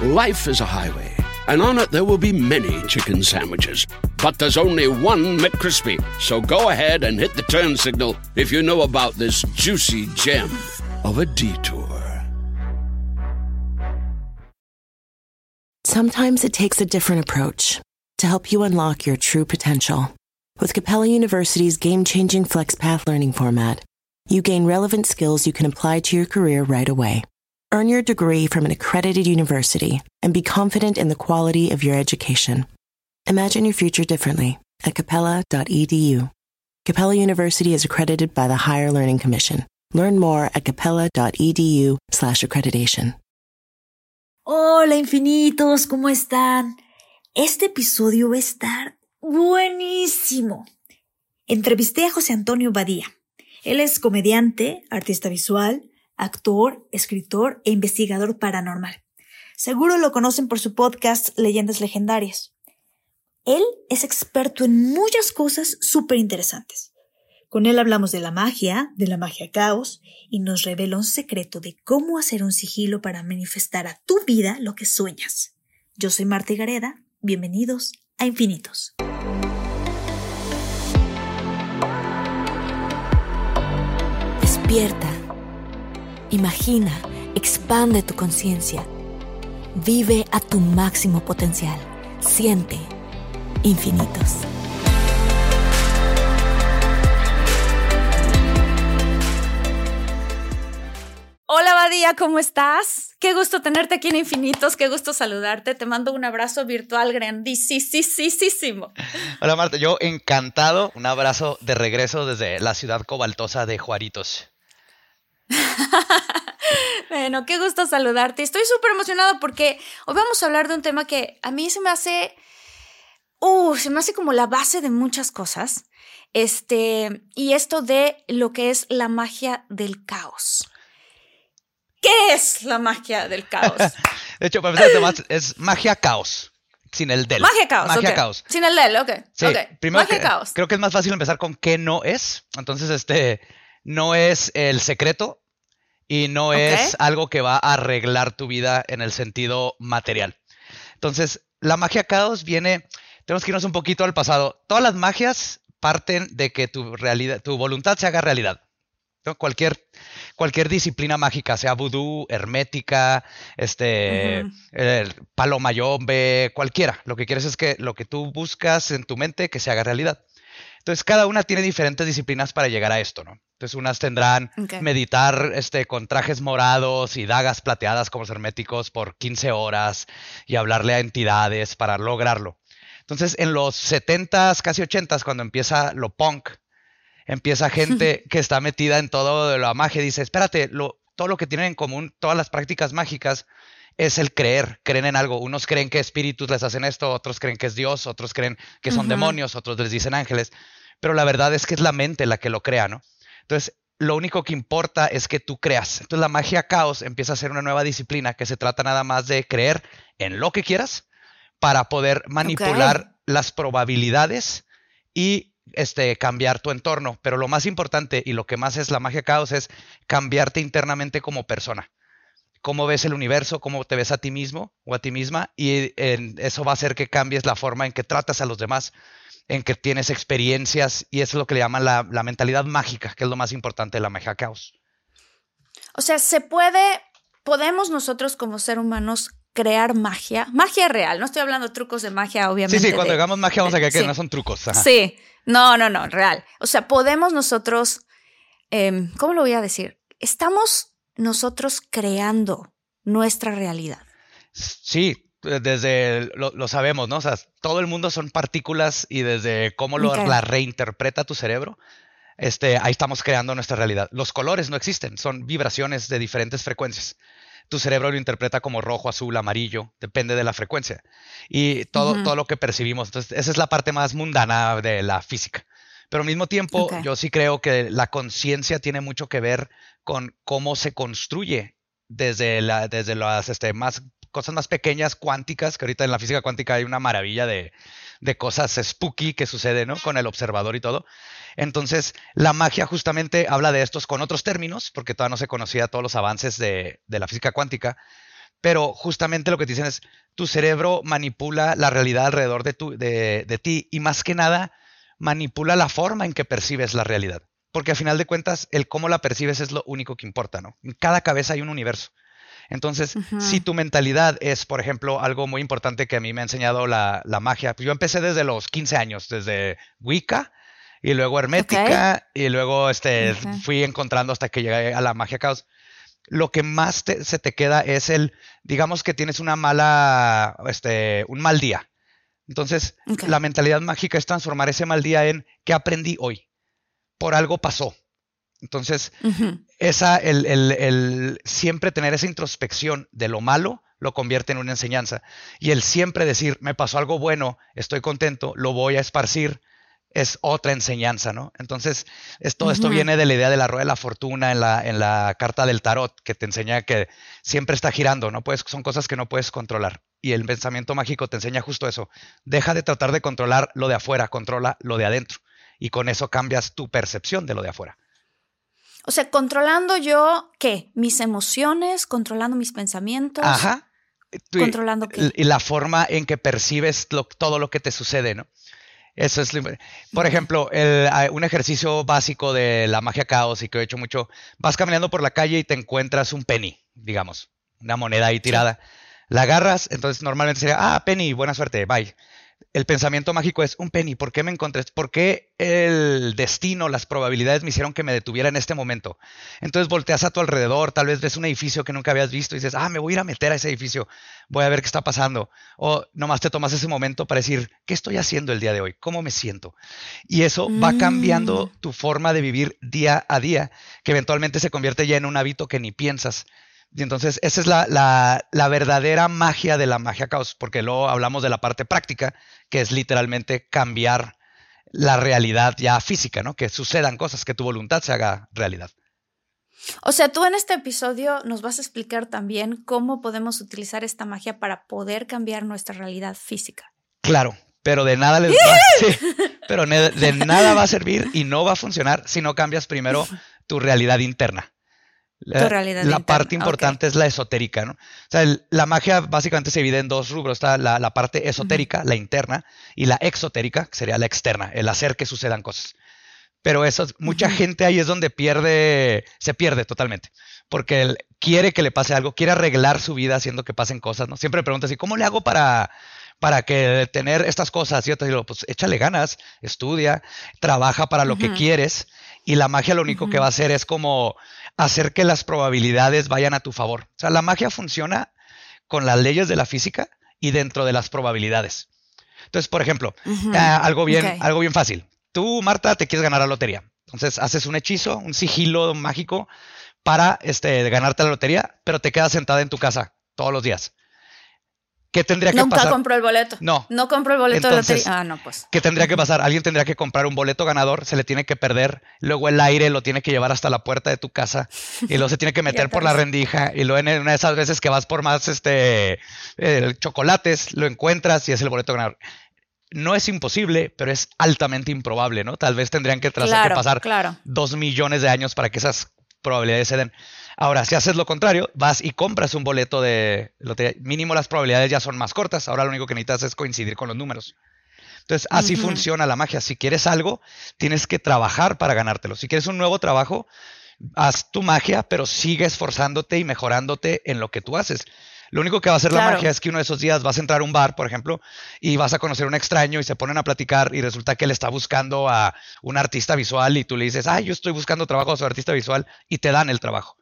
Life is a highway, and on it there will be many chicken sandwiches. But there's only one McCrispy. So go ahead and hit the turn signal if you know about this juicy gem of a detour. Sometimes it takes a different approach to help you unlock your true potential. With Capella University's game changing FlexPath learning format, you gain relevant skills you can apply to your career right away. Earn your degree from an accredited university and be confident in the quality of your education. Imagine your future differently at capella.edu. Capella University is accredited by the Higher Learning Commission. Learn more at capella.edu/slash accreditation. Hola infinitos, ¿cómo están? Este episodio va a estar buenísimo. Entrevisté a José Antonio Badía. Él es comediante, artista visual, actor, escritor e investigador paranormal. Seguro lo conocen por su podcast Leyendas Legendarias. Él es experto en muchas cosas súper interesantes. Con él hablamos de la magia, de la magia caos, y nos revela un secreto de cómo hacer un sigilo para manifestar a tu vida lo que sueñas. Yo soy Marta Gareda, bienvenidos a Infinitos. Despierta. Imagina, expande tu conciencia. Vive a tu máximo potencial. Siente infinitos. Hola Badía, ¿cómo estás? Qué gusto tenerte aquí en Infinitos, qué gusto saludarte. Te mando un abrazo virtual grandísimo. Hola Marta, yo encantado. Un abrazo de regreso desde la ciudad cobaltosa de Juaritos. bueno, qué gusto saludarte. Estoy súper emocionado porque hoy vamos a hablar de un tema que a mí se me hace, uh, se me hace como la base de muchas cosas. Este, y esto de lo que es la magia del caos. ¿Qué es la magia del caos? de hecho, para empezar, es magia caos. Sin el del. Magia caos. Magia caos. Sin el del, ok. Sí, okay. primero magia caos. Creo que es más fácil empezar con qué no es. Entonces, este no es el secreto y no es algo que va a arreglar tu vida en el sentido material. Entonces, la magia caos viene, tenemos que irnos un poquito al pasado. Todas las magias parten de que tu realidad, tu voluntad se haga realidad. ¿no? Cualquier, cualquier disciplina mágica, sea vudú, hermética, este, el palo mayombe, cualquiera. Lo que quieres es que lo que tú buscas en tu mente que se haga realidad. Entonces, cada una tiene diferentes disciplinas para llegar a esto, ¿no? Entonces, unas tendrán Ok. meditar este, con trajes morados y dagas plateadas como los herméticos por 15 horas y hablarle a entidades para lograrlo. Entonces, en los 70s, casi 80s, cuando empieza lo punk, empieza gente que está metida en todo de la magia y dice, espérate, lo, todo lo que tienen en común, todas las prácticas mágicas, es el creer, creen en algo. Unos creen que espíritus les hacen esto, otros creen que es Dios, otros creen que son demonios, otros les dicen ángeles, pero la verdad es que es la mente la que lo crea, ¿no? Entonces, lo único que importa es que tú creas. Entonces, la magia caos empieza a ser una nueva disciplina que se trata nada más de creer en lo que quieras para poder manipular las probabilidades y este, cambiar tu entorno. Pero lo más importante y lo que más es la magia caos es cambiarte internamente como persona. Cómo ves el universo, cómo te ves a ti mismo o a ti misma, y en- eso va a hacer que cambies la forma en que tratas a los demás, en que tienes experiencias, y eso es lo que le llaman la, la mentalidad mágica, que es lo más importante de la magia caos. O sea, se puede, podemos nosotros como ser humanos crear magia, magia real. No estoy hablando de trucos de magia, Sí, obviamente. sí, cuando de- hagamos magia vamos a creer que sí. no son trucos. ajá. Sí, no, no, no, real. O sea, podemos nosotros, em, ¿cómo lo voy a decir? Estamos nosotros creando nuestra realidad. Sí, desde lo, lo sabemos, ¿no? O sea, todo el mundo son partículas y desde cómo lo, Ok. la reinterpreta tu cerebro, este, ahí estamos creando nuestra realidad. Los colores no existen, son vibraciones de diferentes frecuencias. Tu cerebro lo interpreta como rojo, azul, amarillo, depende de la frecuencia. Y todo, todo lo que percibimos. Entonces, esa es la parte más mundana de la física. Pero al mismo tiempo, yo sí creo que la conciencia tiene mucho que ver con cómo se construye desde, la, desde las este, más, cosas más pequeñas, cuánticas, que ahorita en la física cuántica hay una maravilla de, de cosas spooky que sucede, ¿no? Con el observador y todo. Entonces, la magia justamente habla de estos con otros términos, porque todavía no se conocía todos los avances de, de la física cuántica, Pero justamente lo que te dicen es, tu cerebro manipula la realidad alrededor de, tu, de, de ti y más que nada manipula la forma en que percibes la realidad. Porque a final de cuentas, el cómo la percibes es lo único que importa, ¿no? En cada cabeza hay un universo. Entonces, si tu mentalidad es, por ejemplo, algo muy importante que a mí me ha enseñado la, magia, pues yo empecé desde los 15 años, desde Wicca y luego Hermética y luego este, fui encontrando hasta que llegué a la magia caos. Lo que más se te queda es el, digamos que tienes una mala, este, un mal día. Entonces, la mentalidad mágica es transformar ese mal día en ¿qué aprendí hoy? Por algo pasó. Entonces, esa, el, el, siempre tener esa introspección de lo malo lo convierte en una enseñanza. Y el siempre decir, me pasó algo bueno, estoy contento, lo voy a esparcir, es otra enseñanza, ¿no? Entonces, todo esto viene de la idea de la rueda de la fortuna en la, en la carta del tarot, que te enseña que siempre está girando, ¿no? Puedes, son cosas que no puedes controlar. Y el pensamiento mágico te enseña justo eso. Deja de tratar de controlar lo de afuera, controla lo de adentro. Y con eso cambias tu percepción de lo de afuera. O sea, controlando yo, ¿qué? Mis emociones, controlando mis pensamientos. Ajá. controlando qué. Y la forma en que percibes todo lo que te sucede, ¿no? Eso es, por ejemplo, un ejercicio básico de la magia caos y que he hecho mucho, vas caminando por la calle y te encuentras un penny, digamos, una moneda ahí tirada. La agarras, entonces normalmente sería, ah, penny, buena suerte, bye el pensamiento mágico es un penny, ¿por qué me encontré? ¿Por qué el destino, las probabilidades me hicieron que me detuviera en este momento? Entonces volteas a tu alrededor, tal vez ves un edificio que nunca habías visto y dices, ah, me voy a ir a meter a ese edificio, voy a ver qué está pasando. O nomás te tomas ese momento para decir, ¿qué estoy haciendo el día de hoy? ¿Cómo me siento? Y eso va cambiando mm. tu forma de vivir día a día, que eventualmente se convierte ya en un hábito que ni piensas. Y entonces esa es la, verdadera magia de la magia caos, porque luego hablamos de la parte práctica, que es literalmente cambiar la realidad ya física, ¿no? Que sucedan cosas, que tu voluntad se haga realidad. O sea, tú en este episodio nos vas a explicar también cómo podemos utilizar esta magia para poder cambiar nuestra realidad física. Claro, pero de nada les va, pero de nada va a servir y no va a funcionar si no cambias primero tu realidad interna. La, parte importante es la esotérica, ¿no? O sea, la magia básicamente se divide en dos rubros. Está la, parte esotérica, la interna, y la exotérica, que sería la externa, el hacer que sucedan cosas. Pero eso, mucha gente ahí es donde pierde, se pierde totalmente. Porque él quiere que le pase algo, quiere arreglar su vida haciendo que pasen cosas, ¿no? Siempre me pregunta así, ¿cómo le hago para, para que tener estas cosas? Y yo te digo, pues échale ganas, estudia, trabaja para lo que quieres. Y la magia lo único que va a hacer es como hacer que las probabilidades vayan a tu favor. O sea, la magia funciona con las leyes de la física y dentro de las probabilidades. Entonces, por ejemplo, ah, algo, bien, algo bien fácil. Tú, Marta, te quieres ganar la lotería. Entonces, haces un hechizo, un sigilo mágico para este, ganarte la lotería, pero te quedas sentada en tu casa todos los días. ¿Qué tendría que pasar? Nunca compró el boleto. No. No compró el boleto de lotería. Ah, no, pues. ¿Qué tendría que pasar? Alguien tendría que comprar un boleto ganador, se le tiene que perder, luego el aire lo tiene que llevar hasta la puerta de tu casa y luego se tiene que meter por la rendija y luego en una de esas veces que vas por más este eh, chocolates, lo encuentras y es el boleto ganador. No es imposible, pero es altamente improbable, ¿no? Tal vez tendrían que, que pasar dos millones de años para que esas probabilidades se den. Ahora, si haces lo contrario, vas y compras un boleto de lotería. Mínimo las probabilidades ya son más cortas. Ahora lo único que necesitas es coincidir con los números. Entonces, así funciona la magia. Si quieres algo, tienes que trabajar para ganártelo. Si quieres un nuevo trabajo, haz tu magia, pero sigue esforzándote y mejorándote en lo que tú haces. Lo único que va a hacer la magia es que uno de esos días vas a entrar a un bar, por ejemplo, y vas a conocer a un extraño y se ponen a platicar y resulta que él está buscando a un artista visual y tú le dices, ah, yo estoy buscando trabajo a su artista visual y te dan el trabajo.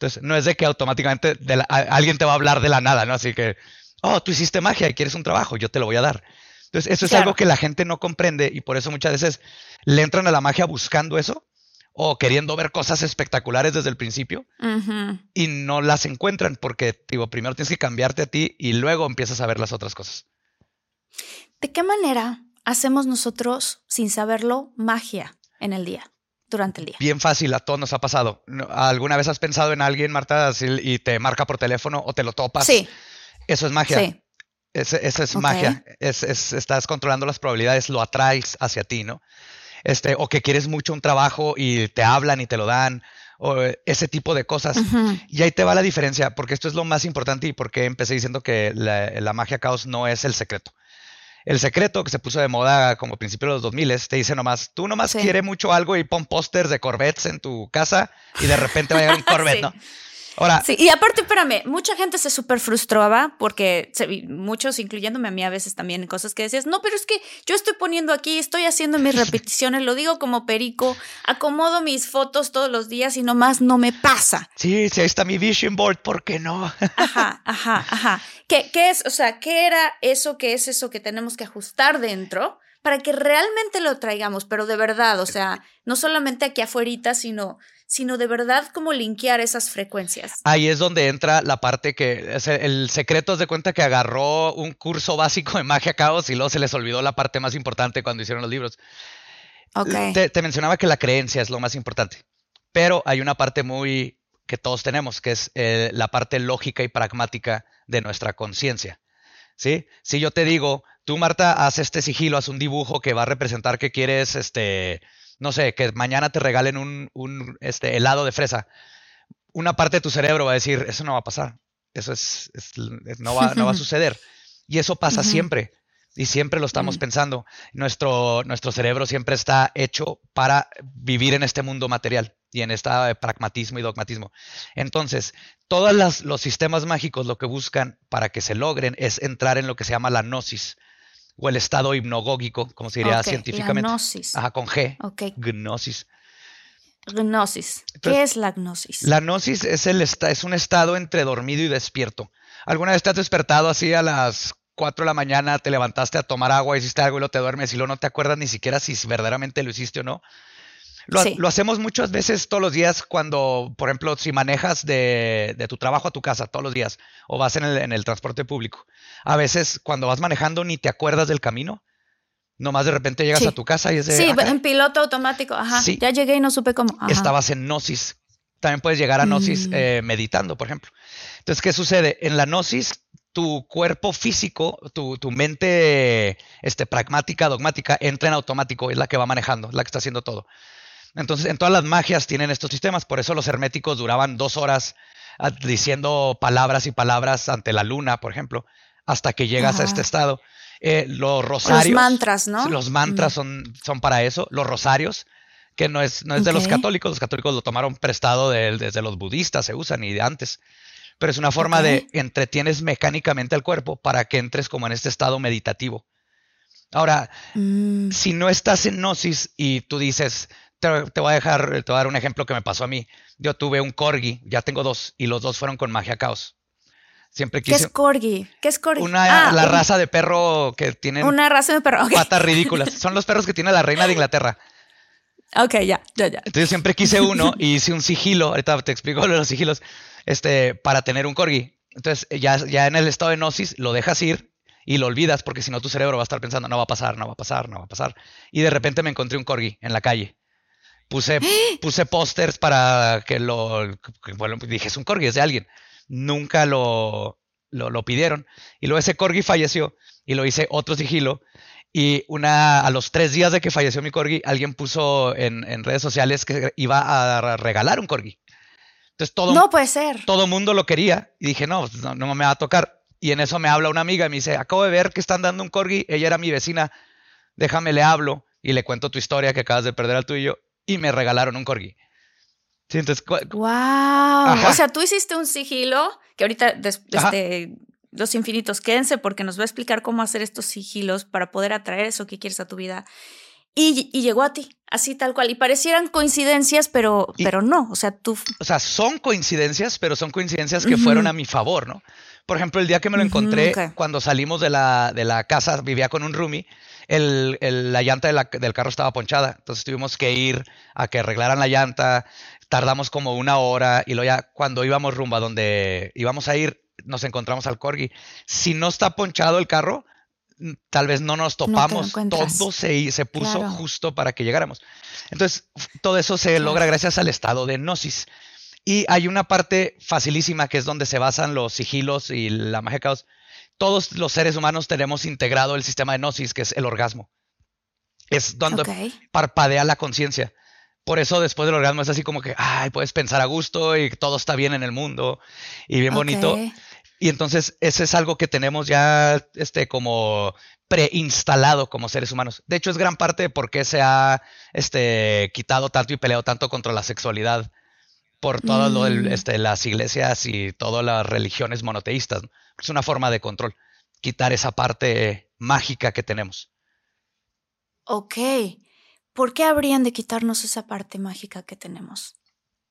Entonces, no es de que automáticamente alguien te va a hablar de la nada, ¿no? Así que, oh, tú hiciste magia y quieres un trabajo, yo te lo voy a dar. Entonces, eso es algo que la gente no comprende y por eso muchas veces le entran a la magia buscando eso o queriendo ver cosas espectaculares desde el principio y no las encuentran porque, digo, primero tienes que cambiarte a ti y luego empiezas a ver las otras cosas. ¿De qué manera hacemos nosotros, sin saberlo, magia en el día? Durante el día. Bien fácil, a todos nos ha pasado. ¿Alguna vez has pensado en alguien, Marta, y te marca por teléfono o te lo topas? Sí. Eso es magia. Sí. Eso es magia. Es, estás controlando las probabilidades, lo atraes hacia ti, ¿no? Este, o que quieres mucho un trabajo y te hablan y te lo dan, o eh, ese tipo de cosas. Y ahí te va la diferencia, porque esto es lo más importante y porque empecé diciendo que la, magia caos no es el secreto. El secreto que se puso de moda como principio de los 2000 te dice nomás, tú nomás quieres mucho algo y pon pósters de Corvettes en tu casa y de repente va a llegar un Corvette, ¿no? Sí, y aparte, espérame, mucha gente se súper frustraba porque muchos, incluyéndome a mí a veces también, cosas que decías, no, pero es que yo estoy poniendo aquí, estoy haciendo mis repeticiones, lo digo como perico, acomodo mis fotos todos los días y nomás no me pasa. Sí, sí, ahí está mi vision board, ¿por qué no? Ajá, ajá, ajá. ¿Qué, ¿Qué es, o sea, qué era eso, qué es eso que tenemos que ajustar dentro? Para que realmente lo traigamos, pero de verdad, o sea, no solamente aquí afuera, sino sino de verdad como linkear esas frecuencias. Ahí es donde entra la parte que el secreto es de cuenta que agarró un curso básico de magia caos y luego se les olvidó la parte más importante cuando hicieron los libros. Okay. Te, mencionaba que la creencia es lo más importante, pero hay una parte muy que todos tenemos, que es eh, la parte lógica y pragmática de nuestra conciencia. ¿Sí? Si yo te digo, tú Marta, haz este sigilo, haz un dibujo que va a representar que quieres este, no sé, que mañana te regalen un, este, helado de fresa, una parte de tu cerebro va a decir, eso no va a pasar, eso es, no, va, no, va, a suceder. Y eso pasa siempre. Y siempre lo estamos pensando. Nuestro, nuestro cerebro siempre está hecho para vivir en este mundo material y en este pragmatismo y dogmatismo. Entonces, todos los sistemas mágicos lo que buscan para que se logren es entrar en lo que se llama la gnosis, o el estado hipnogógico, como se diría científicamente. La gnosis. Ajá, con G. Ok. Gnosis. Gnosis. ¿Qué es la gnosis? La gnosis es, el es un estado entre dormido y despierto. ¿Alguna vez te has despertado así a las 4 de la mañana, te levantaste a tomar agua, hiciste algo y luego te duermes y luego no te acuerdas ni siquiera si verdaderamente lo hiciste o no? Lo, hacemos muchas veces todos los días cuando, por ejemplo, si manejas de, tu trabajo a tu casa todos los días o vas en el, transporte público. A veces cuando vas manejando ni te acuerdas del camino. Nomás de repente llegas a tu casa y es de... Sí, ah, en piloto automático. Ajá. Ya llegué y no supe cómo. Estabas en gnosis. También puedes llegar a gnosis mm. eh, meditando, por ejemplo. Entonces, ¿qué sucede? En la gnosis, tu cuerpo físico, tu, tu, mente este, pragmática, dogmática, entra en automático, es la que va manejando, es la que está haciendo todo. Entonces, en todas las magias tienen estos sistemas, por eso los herméticos duraban dos horas ah, diciendo palabras y palabras ante la luna, por ejemplo, hasta que llegas a este estado. Eh, los rosarios. Los mantras, ¿no? Los mantras son, son para eso. Los rosarios, que no es, no es de los católicos, los católicos lo tomaron prestado desde los budistas, se usan y de antes. Pero es una forma de entretienes mecánicamente al cuerpo para que entres como en este estado meditativo. Ahora, mm. si no estás en gnosis y tú dices, te, voy a dejar, te voy a dar un ejemplo que me pasó a mí. Yo tuve un corgi, ya tengo dos, y los dos fueron con magia caos. Siempre quise. ¿Qué es corgi? ¿Qué es corgi? Una, ah, la raza de perro que tiene. Una raza de perro. Patas ridículas. Son los perros que tiene la reina de Inglaterra. Ok, ya, ya, ya. Entonces siempre quise uno y hice un sigilo. Ahorita te explico lo de los sigilos. Este, para tener un corgi. Entonces, ya, ya en el estado de gnosis, lo dejas ir y lo olvidas porque si no tu cerebro va a estar pensando, no va a pasar, no va a pasar, no va a pasar. Y de repente me encontré un corgi en la calle. Puse, puse pósters para que lo. bueno, dije, es un corgi, es de alguien. Nunca lo, lo, pidieron. Y luego ese corgi falleció y lo hice otro sigilo. Y una, a los tres días de que falleció mi corgi, alguien puso en, en redes sociales que iba a regalar un corgi. Entonces todo. No puede ser. Todo mundo lo quería. Y dije, no, no, no me va a tocar. Y en eso me habla una amiga y me dice, acabo de ver que están dando un corgi. Ella era mi vecina. Déjame, le hablo y le cuento tu historia que acabas de perder al tuyo y me regalaron un corgi. Sí, entonces, ¡Wow! O sea, tú hiciste un sigilo que ahorita este, los infinitos quédense porque nos va a explicar cómo hacer estos sigilos para poder atraer eso que quieres a tu vida. Y, llegó a ti, así tal cual. Y parecieran coincidencias, pero, pero no. O sea, tú. O sea, son coincidencias, pero son coincidencias que fueron a mi favor, ¿no? Por ejemplo, el día que me lo encontré, cuando salimos de la, de la casa, vivía con un roomie el, la llanta del carro estaba ponchada. Entonces tuvimos que ir a que arreglaran la llanta. Tardamos como una hora y luego ya cuando íbamos rumbo a donde íbamos a ir, nos encontramos al corgi. Si no está ponchado el carro, tal vez no nos topamos. todo se, se puso justo para que llegáramos. Entonces, todo eso se logra gracias al estado de gnosis. Y hay una parte facilísima que es donde se basan los sigilos y la magia caos, todos los seres humanos tenemos integrado el sistema de gnosis, que es el orgasmo. Es donde parpadea la conciencia. Por eso después del orgasmo es así como que, ay, puedes pensar a gusto y todo está bien en el mundo y bien bonito. Y entonces ese es algo que tenemos ya este, como preinstalado como seres humanos. De hecho, es gran parte de por qué se ha este, quitado tanto y peleado tanto contra la sexualidad por todas mm. este, las iglesias y todas las religiones monoteístas. Es una forma de control, quitar esa parte mágica que tenemos. Ok. ¿Por qué habrían de quitarnos esa parte mágica que tenemos?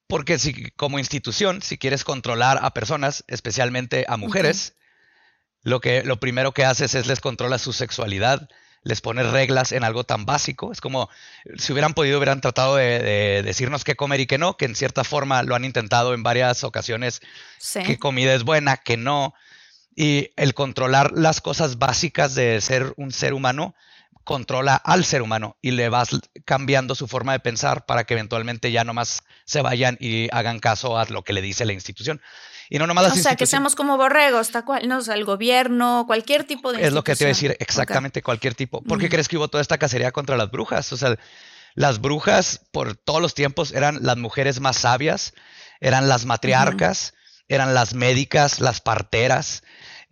Porque si como institución, si quieres controlar a personas, especialmente a mujeres, lo que lo primero que haces es les controla su sexualidad, les pones reglas en algo tan básico. Es como si hubieran podido, hubieran tratado de, decirnos qué comer y qué no, que en cierta forma lo han intentado en varias ocasiones, qué comida es buena, qué no. Y el controlar las cosas básicas de ser un ser humano controla al ser humano y le vas cambiando su forma de pensar para que eventualmente ya nomás se vayan y hagan caso a lo que le dice la institución. Y no nomás O sea, que seamos como borregos, tal cual, no o el gobierno, cualquier tipo de Es lo que te voy a decir, exactamente cualquier tipo. ¿Por qué crees que hubo toda esta cacería contra las brujas? O sea, las brujas por todos los tiempos eran las mujeres más sabias, eran las matriarcas, eran las médicas, las parteras,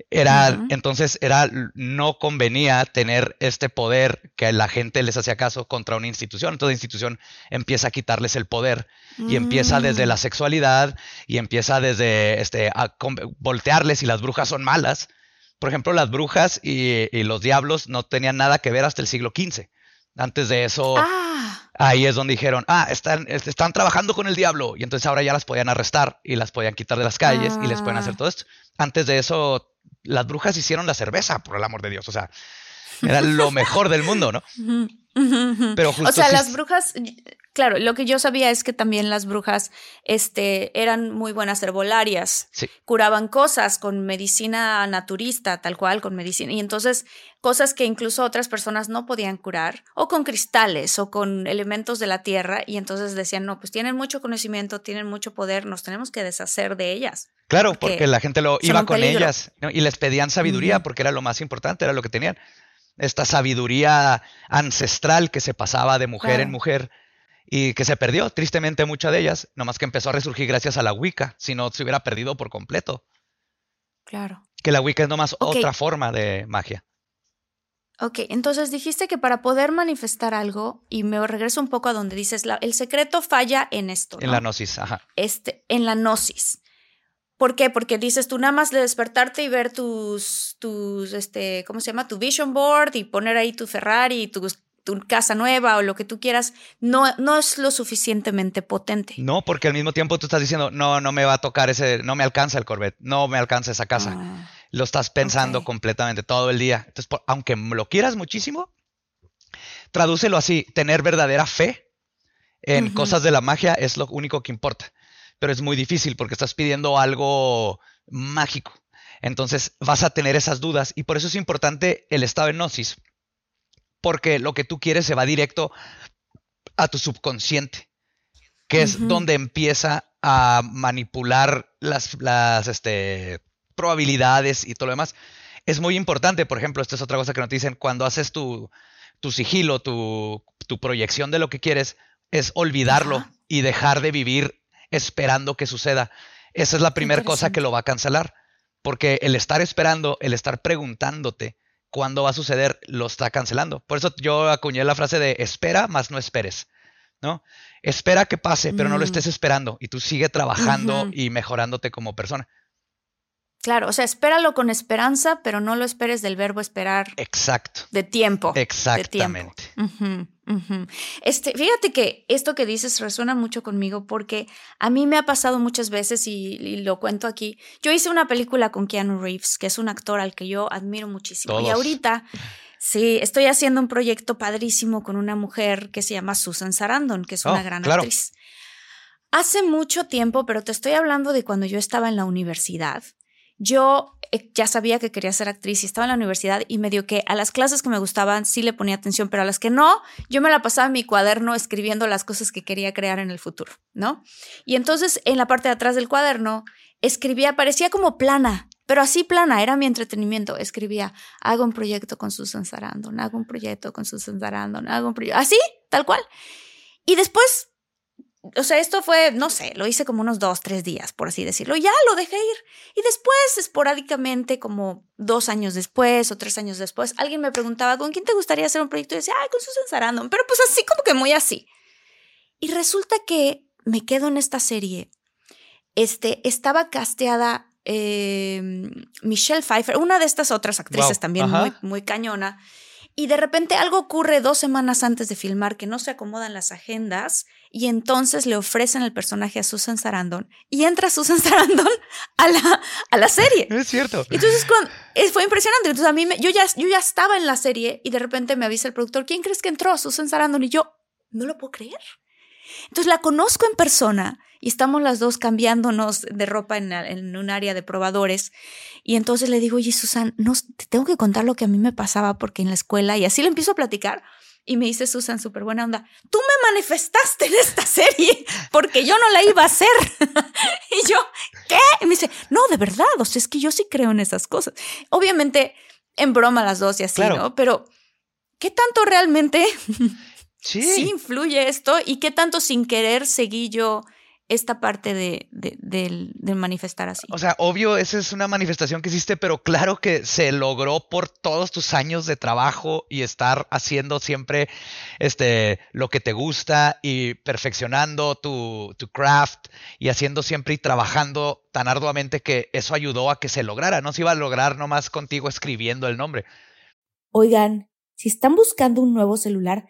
era, entonces era, no convenía tener este poder que la gente les hacía caso contra una institución. Entonces la institución empieza a quitarles el poder y empieza desde la mm. sexualidad y empieza desde este, a voltearles y las brujas son malas. Por ejemplo, las brujas y, los diablos no tenían nada que ver hasta el siglo XV. Antes de eso, ah. ahí es donde dijeron, ah, están, están trabajando con el diablo. Y entonces ahora ya las podían arrestar y las podían quitar de las calles y les pueden hacer ah. todo esto. Antes de eso, las brujas hicieron la cerveza, por el amor de Dios. O sea, era lo mejor del mundo, ¿no? Pero justo o sea, las brujas, claro, lo que yo sabía es que también las brujas este, eran muy buenas herbolarias. Sí. Curaban cosas con medicina naturista, tal cual, con medicina. Y entonces, cosas que incluso otras personas no podían curar, o con cristales, o con elementos de la tierra. Y entonces decían, no, pues tienen mucho conocimiento, tienen mucho poder, nos tenemos que deshacer de ellas. Claro, porque, la gente lo iba con ellas y les pedían sabiduría, porque era lo más importante, era lo que tenían esta sabiduría ancestral que se pasaba de mujer en mujer y que se perdió, tristemente mucha de ellas, nomás que empezó a resurgir gracias a la Wicca, si no se hubiera perdido por completo. Claro. Que la Wicca es nomás otra forma de magia. Ok, entonces dijiste que para poder manifestar algo, y me regreso un poco a donde dices, el secreto falla en esto. En la gnosis, ajá. Este, en la gnosis. ¿Por qué? Porque dices tú nada más de despertarte y ver tus, tus, este, ¿cómo se llama? Tu vision board y poner ahí tu Ferrari, tu, tu casa nueva o lo que tú quieras, no, no es lo suficientemente potente. No, porque al mismo tiempo tú estás diciendo, no, no me va a tocar ese, no me alcanza el Corvette, no me alcanza esa casa. Ah, lo estás pensando completamente todo el día. Entonces, aunque lo quieras muchísimo, tradúcelo así, tener verdadera fe en cosas de la magia es lo único que importa pero es muy difícil porque estás pidiendo algo mágico. Entonces vas a tener esas dudas y por eso es importante el estado de gnosis, porque lo que tú quieres se va directo a tu subconsciente, que es donde empieza a manipular las, las este, probabilidades y todo lo demás. Es muy importante, por ejemplo, esta es otra cosa que nos dicen, cuando haces tu, tu sigilo, tu, tu, proyección de lo que quieres, es olvidarlo y dejar de vivir esperando que suceda. Esa es la primera cosa que lo va a cancelar, porque el estar esperando, el estar preguntándote cuándo va a suceder, lo está cancelando. Por eso yo acuñé la frase de espera, más no esperes. ¿no? Espera que pase, pero no lo mm. estés esperando y tú sigue trabajando y mejorándote como persona. Claro, o sea, espéralo con esperanza, pero no lo esperes del verbo esperar. Exacto. De tiempo. Exactamente. Este, fíjate que esto que dices resuena mucho conmigo porque a mí me ha pasado muchas veces y, lo cuento aquí. Yo hice una película con Keanu Reeves, que es un actor al que yo admiro muchísimo. Y ahorita, sí, estoy haciendo un proyecto padrísimo con una mujer que se llama Susan Sarandon, que es una oh, gran actriz. Hace mucho tiempo, pero te estoy hablando de cuando yo estaba en la universidad. Yo eh, ya sabía que quería ser actriz y estaba en la universidad y medio que a las clases que me gustaban sí le ponía atención, pero a las que no, yo me la pasaba en mi cuaderno escribiendo las cosas que quería crear en el futuro, ¿no? Y entonces en la parte de atrás del cuaderno escribía, parecía como plana, pero así plana, era mi entretenimiento. Escribía, hago un proyecto con Susan Sarandon, hago un proyecto con Susan Sarandon, hago un proyecto, así, tal cual. Y después o sea, esto fue, no sé, lo hice como unos dos, tres días, por así decirlo. Ya lo dejé ir. Y después, esporádicamente, como dos años después o tres años después, alguien me preguntaba, ¿con quién te gustaría hacer un proyecto? Y decía, ay, con Susan Sarandon. Pero pues así como que muy así. Y resulta que me quedo en esta serie. Este, estaba casteada eh, Michelle Pfeiffer, una de estas otras actrices también muy, muy cañona. Y de repente algo ocurre dos semanas antes de filmar que no se acomodan las agendas y entonces le ofrecen el personaje a Susan Sarandon y entra Susan Sarandon a la, a la serie. Es cierto. Entonces cuando, fue impresionante. Entonces a mí yo, ya, yo ya estaba en la serie y de repente me avisa el productor, ¿quién crees que entró? Susan Sarandon y yo, no lo puedo creer. Entonces la conozco en persona y estamos las dos cambiándonos de ropa en, un área de probadores. Y entonces le digo, oye, Susan, no, te tengo que contar lo que a mí me pasaba porque en la escuela, y así le empiezo a platicar. Y me dice Susan, súper buena onda, tú me manifestaste en esta serie porque yo no la iba a hacer. y yo, ¿qué? Y me dice, no, de verdad, o sea, es que yo sí creo en esas cosas. Obviamente, en broma las dos y así, ¿no? Pero, ¿qué tanto realmente sí. sí influye esto y qué tanto sin querer seguí yo? esta parte de, de, manifestar así. O sea, obvio, esa es una manifestación que hiciste, pero claro que se logró por todos tus años de trabajo y estar haciendo siempre este, lo que te gusta y perfeccionando tu, tu craft y haciendo siempre y trabajando tan arduamente que eso ayudó a que se lograra. No se iba a lograr nomás contigo escribiendo el nombre. Oigan, si están buscando un nuevo celular,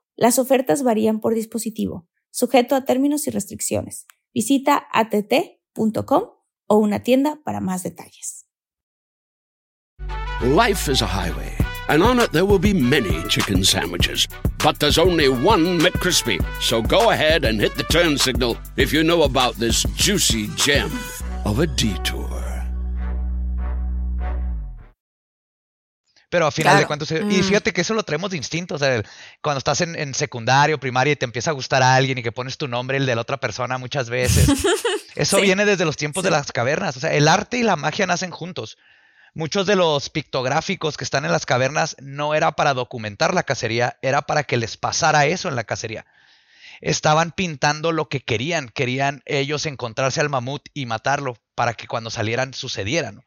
Las ofertas varían por dispositivo sujeto a términos y restricciones. Visita att.com o una tienda para más detalles. Life is a highway, and on it there will be many chicken sandwiches. But there's only one McCrispy. So go ahead and hit the turn signal if you know about this juicy gem of a detour. Pero a final de cuentas, y mm. fíjate que eso lo traemos de instinto, o sea, cuando estás en, en, secundario, primaria y te empieza a gustar a alguien y que pones tu nombre, el de la otra persona muchas veces, eso viene desde los tiempos de las cavernas, o sea, el arte y la magia nacen juntos. Muchos de los pictográficos que están en las cavernas no era para documentar la cacería, era para que les pasara eso en la cacería. Estaban pintando lo que querían, querían ellos encontrarse al mamut y matarlo para que cuando salieran sucediera, ¿no?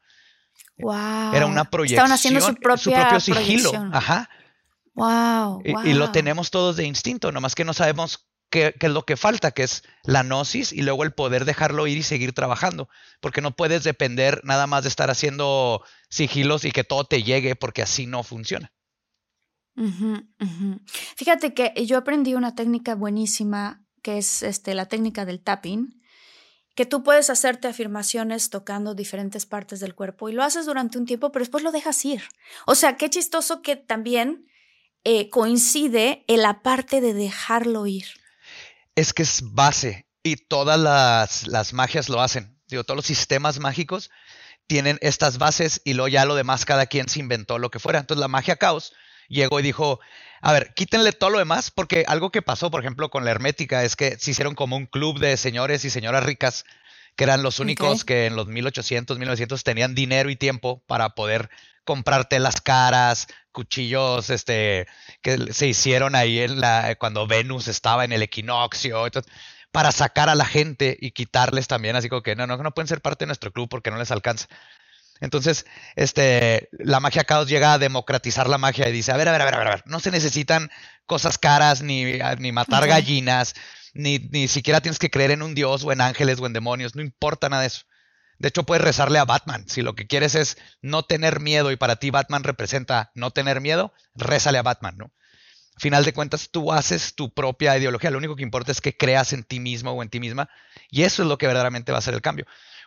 Era una proyección. Estaban haciendo su, propio sigilo. Ajá. Wow, y, lo tenemos todos de instinto, nomás que no sabemos qué, es lo que falta, que es la gnosis y luego el poder dejarlo ir y seguir trabajando. Porque no puedes depender nada más de estar haciendo sigilos y que todo te llegue, porque así no funciona. Fíjate que yo aprendí una técnica buenísima que es este, la técnica del tapping, que tú puedes hacerte afirmaciones tocando diferentes partes del cuerpo y lo haces durante un tiempo, pero después lo dejas ir. O sea, qué chistoso que también eh, coincide en la parte de dejarlo ir. Es que es base y todas las, las magias lo hacen. Digo, todos los sistemas mágicos tienen estas bases y luego ya lo demás cada quien se inventó lo que fuera. Entonces la magia caos llegó y dijo, a ver, quítenle todo lo demás, porque algo que pasó, por ejemplo, con la hermética es que se hicieron como un club de señores y señoras ricas, que eran los únicos que en los 1800, 1900 tenían dinero y tiempo para poder comprarte las caras, cuchillos, este, que se hicieron ahí en la, cuando Venus estaba en el equinoccio, para sacar a la gente y quitarles también, así como que no, no, no pueden ser parte de nuestro club porque no les alcanza. Entonces, este, la magia caos llega a democratizar la magia y dice, a ver, a ver, a ver, a ver, no se necesitan cosas caras, ni, ni matar gallinas, ni, ni siquiera tienes que creer en un dios o en ángeles o en demonios, no importa nada de eso. De hecho, puedes rezarle a Batman. Si lo que quieres es no tener miedo y para ti Batman representa no tener miedo, rézale a Batman, ¿no? Al final de cuentas, tú haces tu propia ideología. Lo único que importa es que creas en ti mismo o en ti misma. Y eso es lo que verdaderamente va a ser el cambio.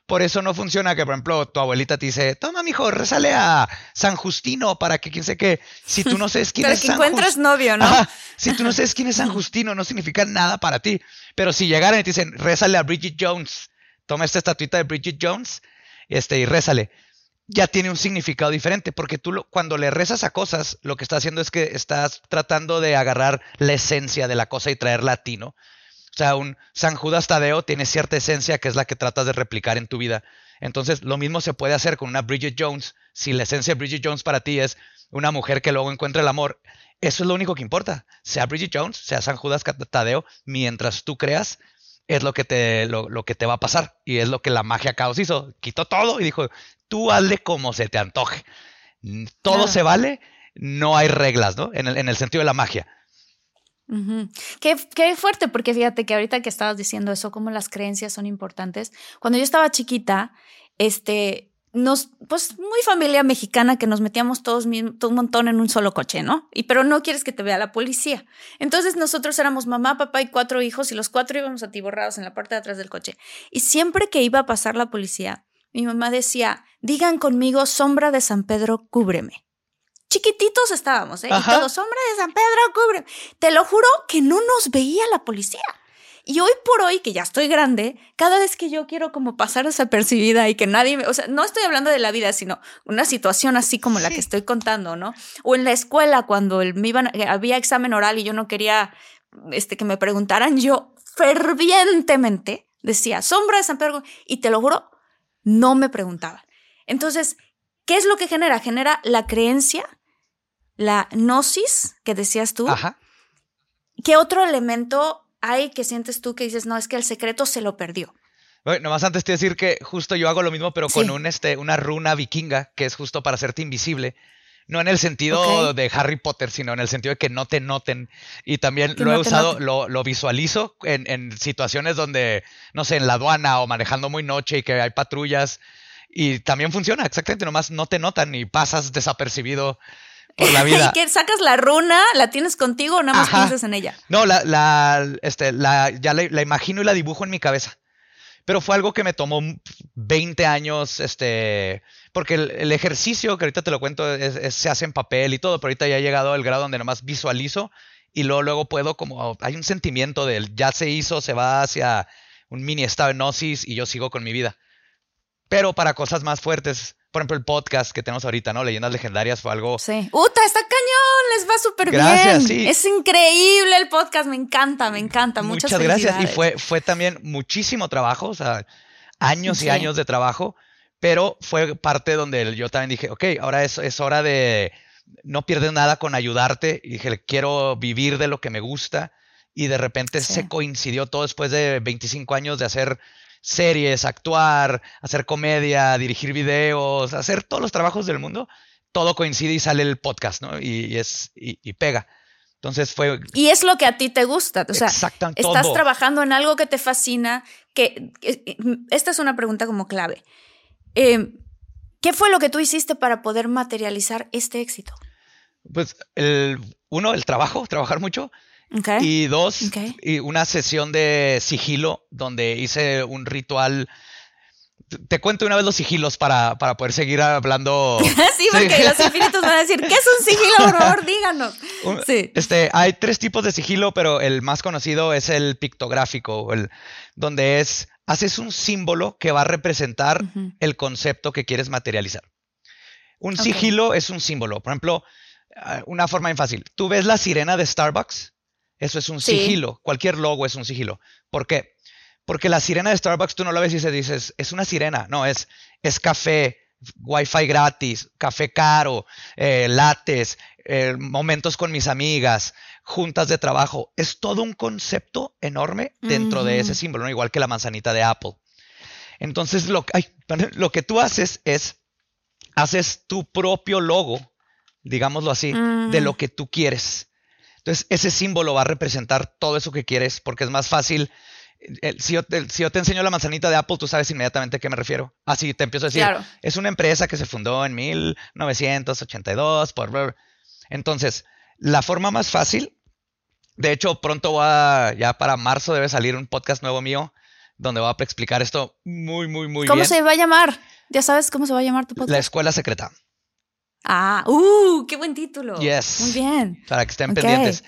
Por eso no funciona que, por ejemplo, tu abuelita te dice, toma, mijo, rezale a San Justino para que quien sé que, si tú no sabes quién es que encuentres novio, ¿no? Si tú no sabes quién es San Justino, no significa nada para ti. Pero si llegaran y te dicen, rézale a Bridget Jones, toma esta estatuita de Bridget Jones este, y rézale, ya tiene un significado diferente, porque tú cuando le rezas a cosas, lo que estás haciendo es que estás tratando de agarrar la esencia de la cosa y traerla a ti, ¿no? O sea, un San Judas Tadeo tiene cierta esencia que es la que tratas de replicar en tu vida. Entonces, lo mismo se puede hacer con una Bridget Jones. Si la esencia de Bridget Jones para ti es una mujer que luego encuentra el amor, eso es lo único que importa. Sea Bridget Jones, sea San Judas Tadeo, mientras tú creas, es lo que te, lo, que te va a pasar. Y es lo que la magia caos hizo. Quitó todo y dijo, tú hazle como se te antoje. Todo se vale, no hay reglas, ¿no? En el, en el sentido de la magia. Qué, qué, fuerte, porque fíjate que ahorita que estabas diciendo eso, como las creencias son importantes. Cuando yo estaba chiquita, este, nos, pues muy familia mexicana que nos metíamos todos todo un montón en un solo coche, ¿no? Y pero no quieres que te vea la policía. Entonces nosotros éramos mamá, papá y cuatro hijos y los cuatro íbamos atiborrados en la parte de atrás del coche. Y siempre que iba a pasar la policía, mi mamá decía, digan conmigo, sombra de San Pedro, cúbreme. Chiquititos estábamos, ¿eh? Y todos, sombra de San Pedro, cúbreme. Te lo juro que no nos veía la policía. Y hoy por hoy, que ya estoy grande, cada vez que yo quiero como pasar desapercibida y que nadie me, o sea, no estoy hablando de la vida, sino una situación así como la que estoy contando, ¿no? O en la escuela cuando el, me iban, había examen oral y yo no quería este, que me preguntaran, yo fervientemente decía, sombra de San Pedro, y te lo juro, no me preguntaba. Entonces, ¿qué es lo que genera? Genera la creencia, la gnosis que decías tú. Ajá. ¿Qué otro elemento hay que sientes tú que dices, no, es que el secreto se lo perdió? Bueno, nomás antes te decir que justo yo hago lo mismo, pero con un, este, una runa vikinga, que es justo para hacerte invisible. No en el sentido de Harry Potter, sino en el sentido de que no te noten. Y también lo he usado, lo, lo, visualizo en, en, situaciones donde, no sé, en la aduana o manejando muy noche y que hay patrullas. Y también funciona, exactamente, nomás no te notan y pasas desapercibido por la vida. ¿Y que sacas la runa, la tienes contigo o nada más piensas en ella? No, la, la, este, la, ya la, imagino y la dibujo en mi cabeza. Pero fue algo que me tomó 20 años, este, porque el, ejercicio, que ahorita te lo cuento, se hace en papel y todo, pero ahorita ya he llegado al grado donde nomás visualizo y luego, luego puedo como, hay un sentimiento del ya se hizo, se va hacia un mini estado de gnosis y yo sigo con mi vida. Pero para cosas más fuertes, por ejemplo, el podcast que tenemos ahorita, ¿no? Leyendas legendarias fue algo. Sí. ¡Uta, está cañón! Les va súper bien. Gracias, sí. Es increíble el podcast, me encanta, me encanta. Muchas, Muchas gracias. Y fue, fue también muchísimo trabajo, o sea, años y años de trabajo, pero fue parte donde yo también dije, ok, ahora es, es hora de. No pierdes nada con ayudarte. Y dije, quiero vivir de lo que me gusta. Y de repente se coincidió todo después de 25 años de hacer series, actuar, hacer comedia, dirigir videos, hacer todos los trabajos del mundo, todo coincide y sale el podcast, ¿no? Y, es, y, pega. Entonces fue... Y es lo que a ti te gusta. O sea, estás trabajando en algo que te fascina, que, esta es una pregunta como clave. Em, ¿Qué fue lo que tú hiciste para poder materializar este éxito? Pues el, uno, el trabajo, trabajar mucho. Y dos, y una sesión de sigilo donde hice un ritual. Te cuento una vez los sigilos para, para poder seguir hablando. sí, porque los infinitos van a decir, ¿qué es un sigilo? Por favor, díganos. Sí. Este, hay tres tipos de sigilo, pero el más conocido es el pictográfico, el, donde es, haces un símbolo que va a representar el concepto que quieres materializar. Un sigilo es un símbolo. Por ejemplo, ah, una forma bien fácil. Tú ves la sirena de Starbucks eso es un sigilo. Cualquier logo es un sigilo. ¿Por qué? Porque la sirena de Starbucks tú no la ves y se dices, es una sirena. No, es, es café, wifi gratis, café caro, eh, lates, eh, momentos con mis amigas, juntas de trabajo. Es todo un concepto enorme dentro de ese símbolo, ¿no? igual que la manzanita de Apple. Entonces, lo, lo que tú haces es, haces tu propio logo, digámoslo así, de lo que tú quieres. Entonces, ese símbolo va a representar todo eso que quieres, porque es más fácil. Eh, si yo, te, enseño la manzanita de Apple, tú sabes inmediatamente a qué me refiero. Así te empiezo a decir, es una empresa que se fundó en 1982 por... Entonces, la forma más fácil, de hecho, pronto va, ya para marzo debe salir un podcast nuevo mío, donde voy a explicar esto muy, muy, muy bien. ¿Cómo se va a llamar? Ya sabes cómo se va a llamar tu podcast. La Escuela Secreta. Ah, ¡uh! ¡Qué buen título! Yes. Muy bien. Para que estén pendientes.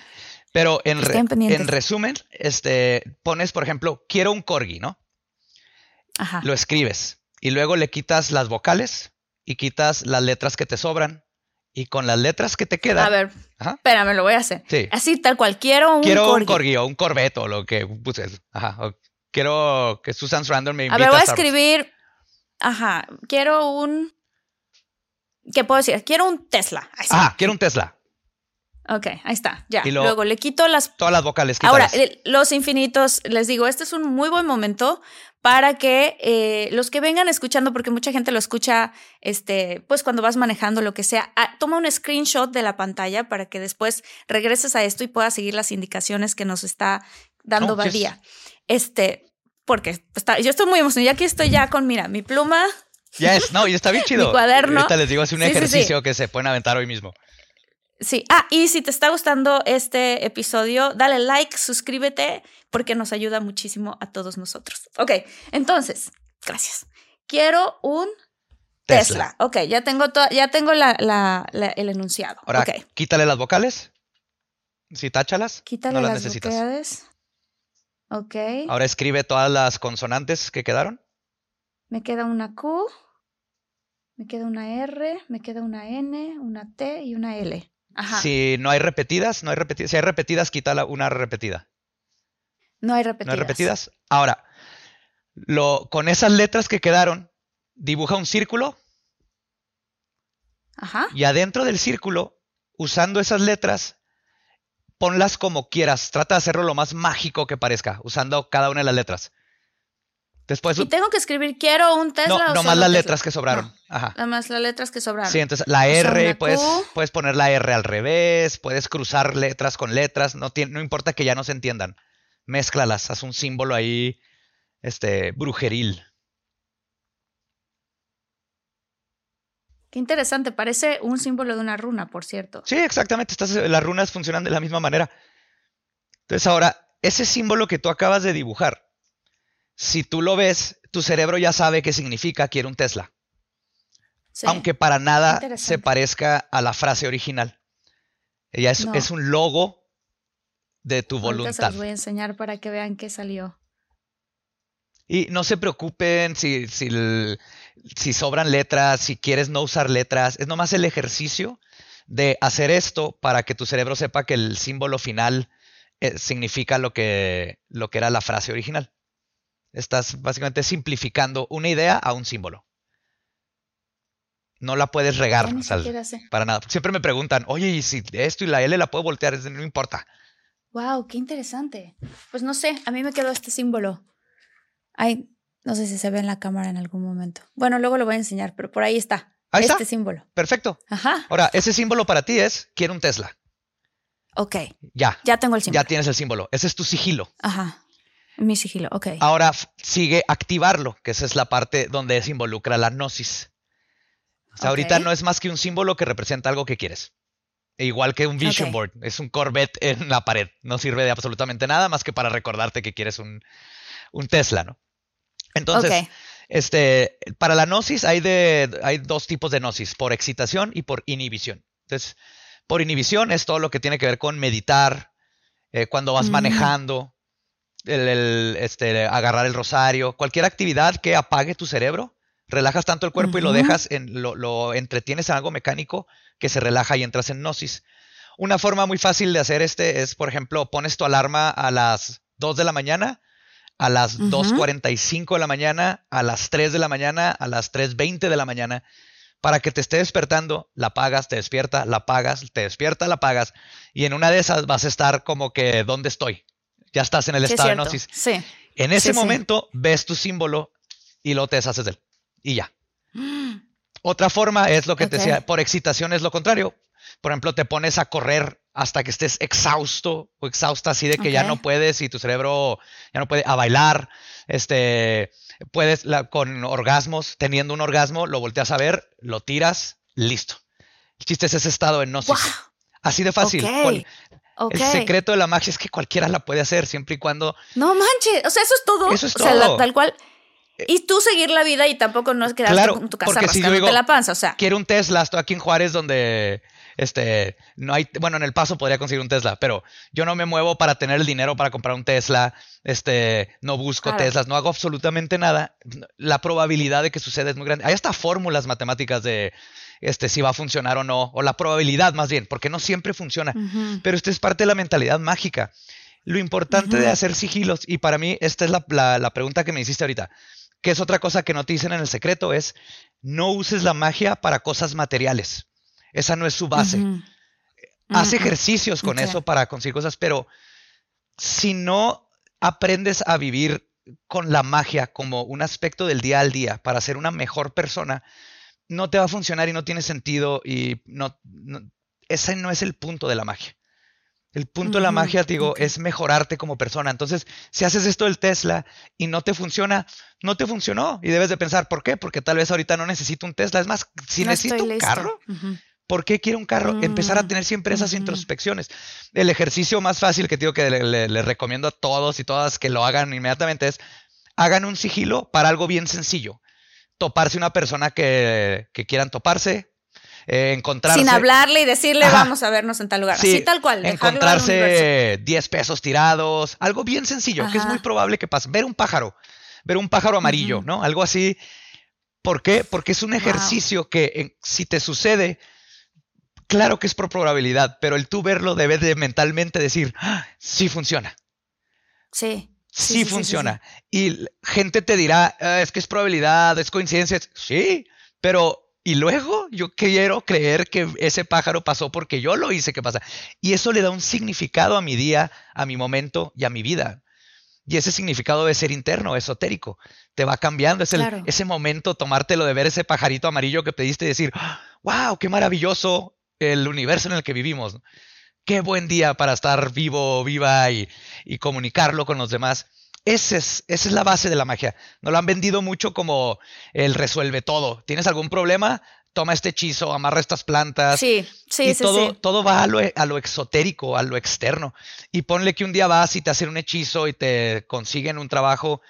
Pero en, re- pendientes. en resumen, este, pones, por ejemplo, quiero un corgi, ¿no? Ajá. Lo escribes y luego le quitas las vocales y quitas las letras que te sobran y con las letras que te quedan. A ver, Ajá. espérame, lo voy a hacer. Sí. Así tal cual, quiero un quiero corgi. un corgi o un corvette o lo que puse. Ajá. o quiero que Susan Sarandon me A invite ver, voy a escribir, ajá, quiero un, ¿qué puedo decir? Quiero un Tesla. Ah, quiero un Tesla. Ok, ahí está, ya. Y lo- Luego le quito las Todas las vocales. Ahora, quítalas. los infinitos, les digo, este es un muy buen momento para que eh, los que vengan escuchando, porque mucha gente lo escucha, este, pues cuando vas manejando lo que sea, ah, toma un screenshot de la pantalla para que después regreses a esto y puedas seguir las indicaciones que nos está dando es- Badía. Este, porque está- yo estoy muy emocionada. Ya aquí estoy ya con, mira, mi pluma. Ya es, no, y está bien chido. cuaderno. Ahorita les digo, es un Sí, sí, sí. ejercicio que se pueden aventar hoy mismo. Sí. Ah, y si te está gustando este episodio, dale like, suscríbete, porque nos ayuda muchísimo a todos nosotros. Ok, entonces, gracias. Quiero un Tesla. Tesla. Ok, ya tengo, ya tengo la, la- la- el enunciado. Ahora, ok, quítale las vocales. Sí, táchalas. quítale no las las necesitas. vocales. Ok, Ahora escribe todas las consonantes que quedaron. Me queda una Q, me queda una R, me queda una N, una T y una L. Ajá. Si no hay repetidas, no hay repetidas. Si hay repetidas, quítala una repetida. No hay No repetidas. hay repetidas. Ahora, lo, con esas letras que quedaron, dibuja un círculo Ajá. y adentro del círculo, usando esas letras, ponlas como quieras. Trata de hacerlo lo más mágico que parezca, usando cada una de las letras. Después, Y tengo que escribir, quiero un Tesla. no, o nomás las letras que sobraron. No, Ajá. nada más las letras que sobraron. Sí, entonces la O sea, R, una puedes, Q. puedes poner la R al revés, puedes cruzar letras con letras, no, tiene- no importa que ya no se entiendan. Mézclalas, haz un símbolo ahí, este, brujeril. Qué interesante, parece un símbolo de una runa, por cierto. Sí, exactamente, estás- las runas funcionan de la misma manera. Entonces ahora, ese símbolo que tú acabas de dibujar, si tú lo ves, tu cerebro ya sabe qué significa quiero un Tesla, Sí. aunque para nada se parezca a la frase original. Ella es, No. es un logo de tu Ahorita se voluntad. los voy a enseñar para que vean qué salió. Y no se preocupen si, si, el- si sobran letras, si quieres no usar letras. Es nomás el ejercicio de hacer esto para que tu cerebro sepa que el símbolo final eh, significa lo que, lo que era la frase original. Estás básicamente simplificando una idea a un símbolo. No la puedes regar, o sea, para nada. Siempre me preguntan, oye, ¿y si esto y la L la puedo voltear? No importa. Wow, qué interesante. Pues no sé, a mí me quedó este símbolo. Ay, no sé si se ve en la cámara en algún momento. Bueno, luego lo voy a enseñar, pero por ahí está. Ahí este está. símbolo. Perfecto. Ajá. Ahora, ese símbolo para ti es, quiero un Tesla. Ok, Ya, ya tengo el símbolo. ya tienes el símbolo. Ese es tu sigilo. Ajá. Mi sigilo, ok. Ahora sigue activarlo, que esa es la parte donde se involucra la gnosis. O sea, ahorita no es más que un símbolo que representa algo que quieres. E igual que un vision board, es un Corvette en la pared. No sirve de absolutamente nada más que para recordarte que quieres un, un Tesla, ¿no? Entonces, este, para la gnosis hay, de, hay dos tipos de gnosis, por excitación y por inhibición. Entonces, por inhibición es todo lo que tiene que ver con meditar, eh, cuando vas Mm. manejando, el, el, este, agarrar el rosario, cualquier actividad que apague tu cerebro, relajas tanto el cuerpo y lo dejas, en, lo, lo entretienes en algo mecánico que se relaja y entras en gnosis. Una forma muy fácil de hacer este es, por ejemplo, pones tu alarma a las 2 de la mañana, a las Ujú. 2.45 de la mañana, a las 3 de la mañana, a las 3.20 de la mañana, para que te esté despertando, la apagas, te despierta, la apagas, te despierta, la apagas, y en una de esas vas a estar como que, ¿dónde estoy? Ya estás en el Sí, es estado de gnosis. Sí. En ese Sí, momento ves tu símbolo y luego te deshaces de él. Y ya. Otra forma es lo que te decía, por excitación es lo contrario. Por ejemplo, te pones a correr hasta que estés exhausto o exhausta así de que ya no puedes y tu cerebro ya no puede a bailar. Este, puedes la- con orgasmos, teniendo un orgasmo, lo volteas a ver, lo tiras, listo. El chiste es ese estado de gnosis. Wow. Así de fácil. El secreto de la magia es que cualquiera la puede hacer, siempre y cuando No manches, o sea, eso es todo. Eso es O sea, la- todo. tal cual. Y tú seguir la vida y tampoco no es quedarte Claro, en tu casa porque si yo digo, la panza, o sea. quiero un Tesla, estoy aquí en Juárez donde este, no hay, bueno, en el paso podría conseguir un Tesla, pero yo no me muevo para tener el dinero para comprar un Tesla, este, no busco Teslas, no hago absolutamente nada. La probabilidad de que suceda es muy grande. Hay hasta fórmulas matemáticas de, este, si va a funcionar o no, o la probabilidad más bien, porque no siempre funciona. Pero esto es parte de la mentalidad mágica. Lo importante de hacer sigilos, y para mí esta es la, pregunta que me hiciste ahorita, que es otra cosa que no te dicen en el secreto, es no uses la magia para cosas materiales. Esa no es su base. Haz ejercicios con eso para conseguir cosas, pero si no aprendes a vivir con la magia como un aspecto del día al día para ser una mejor persona, no te va a funcionar y no tiene sentido y no, ese no es el punto de la magia. El punto de la magia, digo, es mejorarte como persona. Entonces, si haces esto del Tesla y no te funciona, no te funcionó. Y debes de pensar, ¿por qué? Porque tal vez ahorita no necesito un Tesla. Es más, si necesito un carro, ¿por qué quiero un carro? Empezar a mm, tener siempre esas introspecciones. El ejercicio más fácil que digo que le, recomiendo a todos y todas que lo hagan inmediatamente es, hagan un sigilo para algo bien sencillo toparse una persona que, quieran toparse, eh, encontrarse. Sin hablarle y decirle, vamos a vernos en tal lugar. Sí, Así tal cual. Encontrarse 10 pesos tirados, algo bien sencillo, que es muy probable que pase. Ver un pájaro, ver un pájaro amarillo, ¿no? Algo así. ¿Por qué? Porque es un ejercicio que si te sucede, claro que es por probabilidad, pero el tú verlo debe de mentalmente decir, ah, sí funciona. Sí. Sí, funciona. y gente te dirá, ah, es que es probabilidad, es coincidencia. Sí, pero y luego yo quiero creer que ese pájaro pasó porque yo lo hice que pasa. Y eso le da un significado a mi día, a mi momento y a mi vida. Y ese significado debe ser interno, esotérico. Te va cambiando. Es el, ese momento, tomártelo de ver ese pajarito amarillo que pediste y decir, wow, qué maravilloso el universo en el que vivimos qué buen día para estar vivo, viva y, comunicarlo con los demás. Ese es, esa es la base de la magia. No lo han vendido mucho como el resuelve todo. ¿Tienes algún problema? Toma este hechizo, amarra estas plantas. Sí, sí, y todo, todo va a lo, a lo, exotérico, a lo externo. Y ponle que un día vas y te hacen un hechizo y te consiguen un trabajo.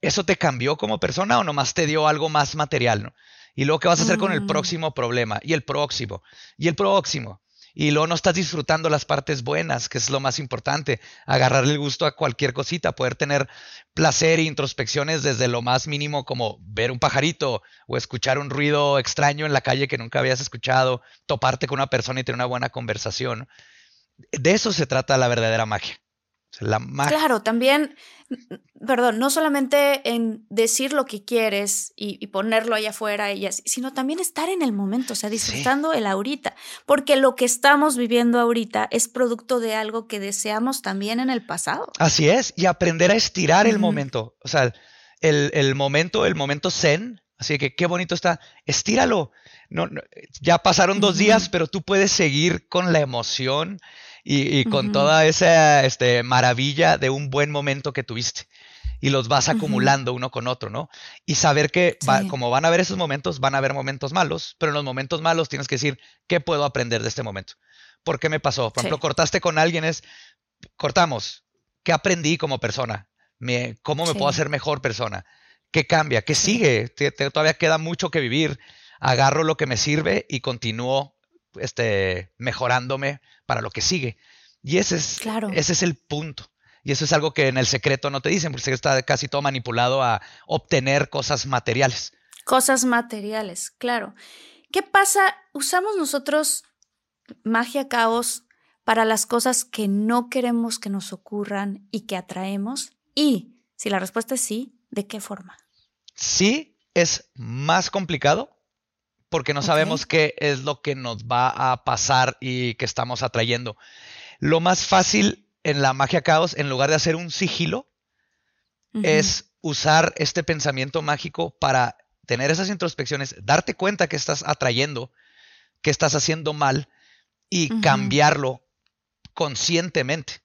¿Eso te cambió como persona o nomás te dio algo más material? ¿no? Y luego, ¿qué vas a hacer con el mm. próximo problema? Y el próximo. Y el próximo y luego no estás disfrutando las partes buenas, que es lo más importante, agarrarle el gusto a cualquier cosita, poder tener placer e introspecciones desde lo más mínimo como ver un pajarito o escuchar un ruido extraño en la calle que nunca habías escuchado, toparte con una persona y tener una buena conversación. De eso se trata la verdadera magia. La magia. Claro, también perdón, no solamente en decir lo que quieres y, ponerlo allá afuera, y sino también estar en el momento, o sea, disfrutando el ahorita, porque lo que estamos viviendo ahorita es producto de algo que deseamos también en el pasado. Así es, y aprender a estirar el momento, o sea, el, momento, el momento zen, así que qué bonito está, estíralo. No, ya pasaron dos días, pero tú puedes seguir con la emoción y, con toda esa este, maravilla de un buen momento que tuviste. Y los vas acumulando uno con otro, ¿no? Y saber que como van a haber esos momentos, van a haber momentos malos, pero en los momentos malos tienes que decir, ¿qué puedo aprender de este momento? ¿Por qué me pasó? Por ejemplo, cortaste con alguien, es, cortamos, ¿qué aprendí como persona? Me, ¿Cómo me puedo hacer mejor persona? ¿Qué cambia? ¿Qué sigue? todavía queda mucho que vivir. Agarro lo que me sirve y continúo este, mejorándome para lo que sigue. Y ese es, ese es el punto. Y eso es algo que en el secreto no te dicen, porque está casi todo manipulado a obtener cosas materiales. Cosas materiales, claro. ¿Qué pasa? Usamos nosotros magia caos para las cosas que no queremos que nos ocurran y que atraemos. Y si la respuesta es sí, ¿de qué forma? Sí, es más complicado porque no sabemos qué es lo que nos va a pasar y que estamos atrayendo. Lo más fácil en la magia caos, en lugar de hacer un sigilo, es usar este pensamiento mágico para tener esas introspecciones, darte cuenta que estás atrayendo, que estás haciendo mal y cambiarlo conscientemente.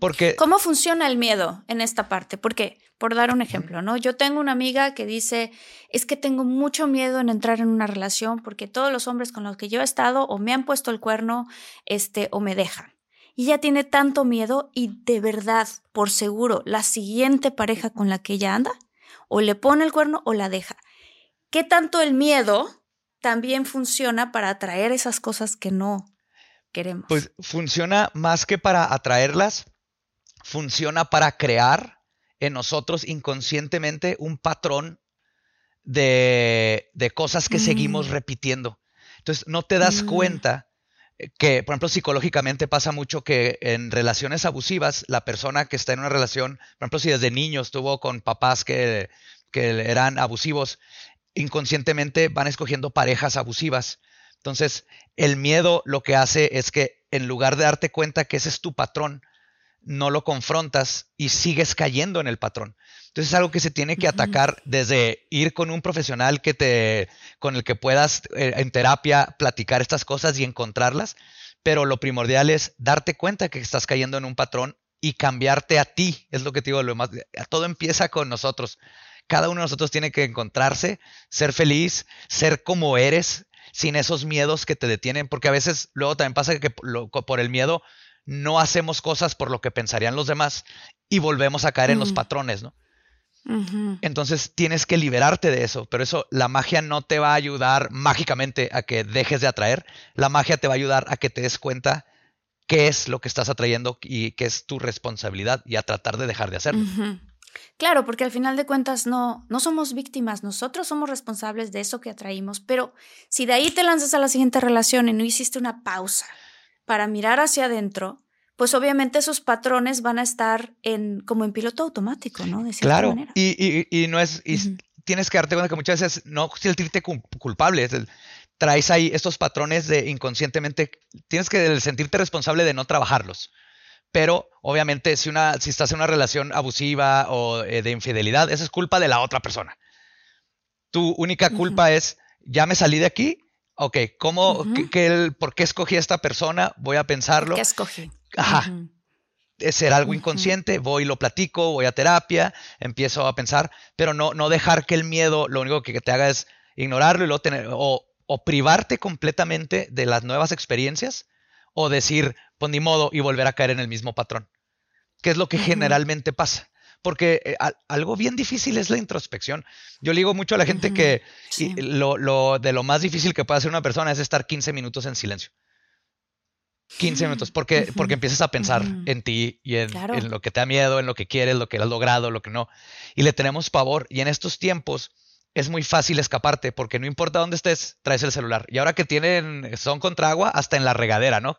Porque, ¿Cómo funciona el miedo en esta parte? Porque, por dar un ejemplo, ¿no? Yo tengo una amiga que dice, es que tengo mucho miedo en entrar en una relación porque todos los hombres con los que yo he estado o me han puesto el cuerno, este, o me dejan. Y ella tiene tanto miedo y de verdad, por seguro, la siguiente pareja con la que ella anda, o le pone el cuerno o la deja. ¿Qué tanto el miedo también funciona para atraer esas cosas que no queremos. Pues funciona más que para atraerlas, funciona para crear en nosotros inconscientemente un patrón de, cosas que seguimos mm. repitiendo. Entonces, no te das mm. cuenta que, por ejemplo, psicológicamente pasa mucho que en relaciones abusivas, la persona que está en una relación, por ejemplo, si desde niño estuvo con papás que, que eran abusivos, inconscientemente van escogiendo parejas abusivas. Entonces, el miedo lo que hace es que en lugar de darte cuenta que ese es tu patrón, no lo confrontas y sigues cayendo en el patrón. Entonces es algo que se tiene que atacar desde ir con un profesional que te, con el que puedas eh, en terapia platicar estas cosas y encontrarlas, pero lo primordial es darte cuenta que estás cayendo en un patrón y cambiarte a ti, es lo que te digo, lo más, todo empieza con nosotros. Cada uno de nosotros tiene que encontrarse, ser feliz, ser como eres, sin esos miedos que te detienen, porque a veces luego también pasa que por el miedo no hacemos cosas por lo que pensarían los demás y volvemos a caer en los patrones, ¿no? Entonces tienes que liberarte de eso, pero eso, la magia no te va a ayudar mágicamente a que dejes de atraer, la magia te va a ayudar a que te des cuenta qué es lo que estás atrayendo y qué es tu responsabilidad y a tratar de dejar de hacerlo. Claro, porque al final de cuentas no, no somos víctimas, nosotros somos responsables de eso que atraímos, pero si de ahí te lanzas a la siguiente relación y no hiciste una pausa para mirar hacia adentro, pues obviamente esos patrones van a estar en como en piloto automático, ¿no? De claro, Y, y, no es, y tienes que darte cuenta que muchas veces no sentirte culpable, traes ahí estos patrones de inconscientemente, tienes que sentirte responsable de no trabajarlos. Pero obviamente si, una, si estás en una relación abusiva o eh, de infidelidad, esa es culpa de la otra persona. Tu única culpa es, ya me salí de aquí, ok, ¿cómo, ¿por qué escogí a esta persona? Voy a pensarlo. ¿Qué escogí? Ajá. ser algo inconsciente, voy y lo platico, voy a terapia, empiezo a pensar, pero no, no dejar que el miedo lo único que te haga es ignorarlo y luego tener, o, privarte completamente de las nuevas experiencias, o decir, pues ni modo, y volver a caer en el mismo patrón, que es lo que generalmente pasa. Porque eh, algo bien difícil es la introspección. Yo le digo mucho a la gente que lo, lo, de lo más difícil que puede hacer una persona es estar 15 minutos en silencio. 15 minutos, porque, porque empiezas a pensar en ti y en, lo que te da miedo, en lo que quieres, lo que has logrado, lo que no. Y le tenemos pavor. Y en estos tiempos es muy fácil escaparte, porque no importa dónde estés, traes el celular. Y ahora que tienen, son contra agua, hasta en la regadera, ¿no?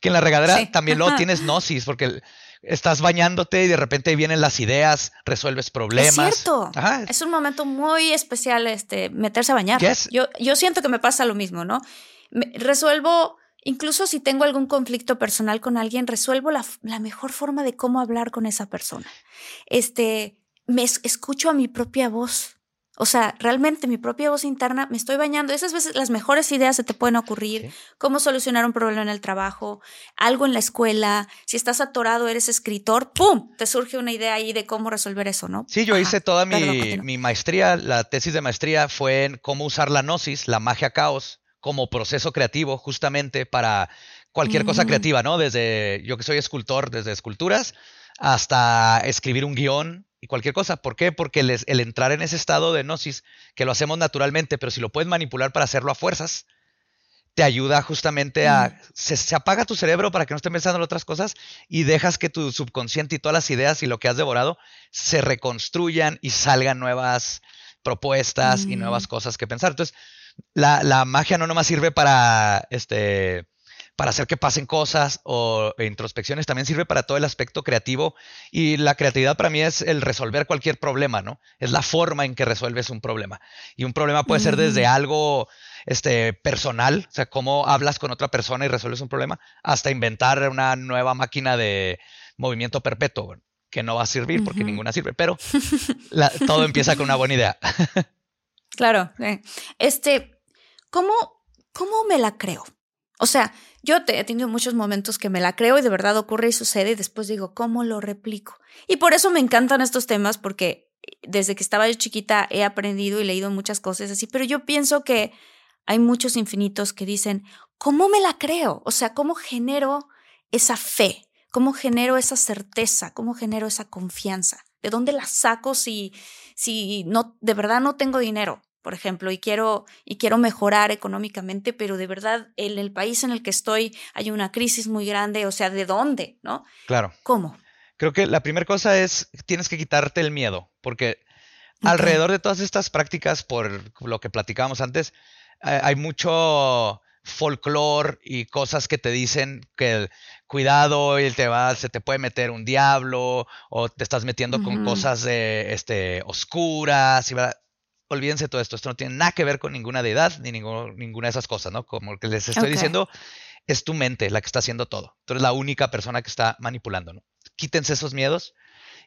Que en la regadera también lo tienes gnosis, porque estás bañándote y de repente vienen las ideas, resuelves problemas. Es cierto. Es un momento muy especial este, meterse a bañar. Yo, yo siento que me pasa lo mismo, ¿no? resuelvo Incluso si tengo algún conflicto personal con alguien, resuelvo la, mejor forma de cómo hablar con esa persona. Este, me escucho a mi propia voz. O sea, realmente mi propia voz interna, me estoy bañando. Esas veces las mejores ideas se te pueden ocurrir. Cómo solucionar un problema en el trabajo, algo en la escuela. Si estás atorado, eres escritor, ¡pum! Te surge una idea ahí de cómo resolver eso, ¿no? Sí, yo hice toda mi, mi, maestría, la tesis de maestría fue en cómo usar la gnosis, la magia caos, como proceso creativo justamente para cualquier cosa creativa, ¿no? Desde yo que soy escultor, desde esculturas hasta escribir un guion y cualquier cosa. ¿Por qué? Porque el, entrar en ese estado de gnosis, que lo hacemos naturalmente, pero si lo puedes manipular para hacerlo a fuerzas, te ayuda justamente a... Se, apaga tu cerebro para que no estés pensando en otras cosas y dejas que tu subconsciente y todas las ideas y lo que has devorado se reconstruyan y salgan nuevas propuestas y nuevas cosas que pensar. Entonces, la, magia no nomás sirve para, este, para hacer que pasen cosas o introspecciones, también sirve para todo el aspecto creativo. Y la creatividad para mí es el resolver cualquier problema, ¿no? Es la forma en que resuelves un problema. Y un problema puede ser desde algo este, personal, o sea, cómo hablas con otra persona y resuelves un problema, hasta inventar una nueva máquina de movimiento perpetuo, que no va a servir porque ninguna sirve, pero todo empieza con una buena idea. Claro. Eh, este, ¿cómo, ¿cómo me la creo? O sea, yo he tenido muchos momentos que me la creo y de verdad ocurre y sucede y después digo, ¿cómo lo replico? Y por eso me encantan estos temas porque desde que estaba yo chiquita he aprendido y leído muchas cosas así, pero yo pienso que hay muchos infinitos que dicen, ¿cómo me la creo? O sea, ¿cómo genero esa fe? ¿Cómo genero esa certeza? ¿Cómo genero esa confianza? ¿De dónde la saco si, si no, de verdad no tengo dinero? Por ejemplo, y quiero, y quiero mejorar económicamente, pero de verdad en el país en el que estoy hay una crisis muy grande, o sea, ¿de dónde? ¿No? Claro. ¿Cómo? Creo que la primera cosa es, tienes que quitarte el miedo, porque alrededor de todas estas prácticas, por lo que platicábamos antes, hay mucho folclore y cosas que te dicen que cuidado y te va, se te puede meter un diablo o te estás metiendo con cosas de, este, oscuras y olvídense todo esto, esto no tiene nada que ver con ninguna deidad ni ninguna de esas cosas, ¿no? Como que les estoy diciendo, es tu mente la que está haciendo todo. Tú eres la única persona que está manipulando, ¿no? Quítense esos miedos.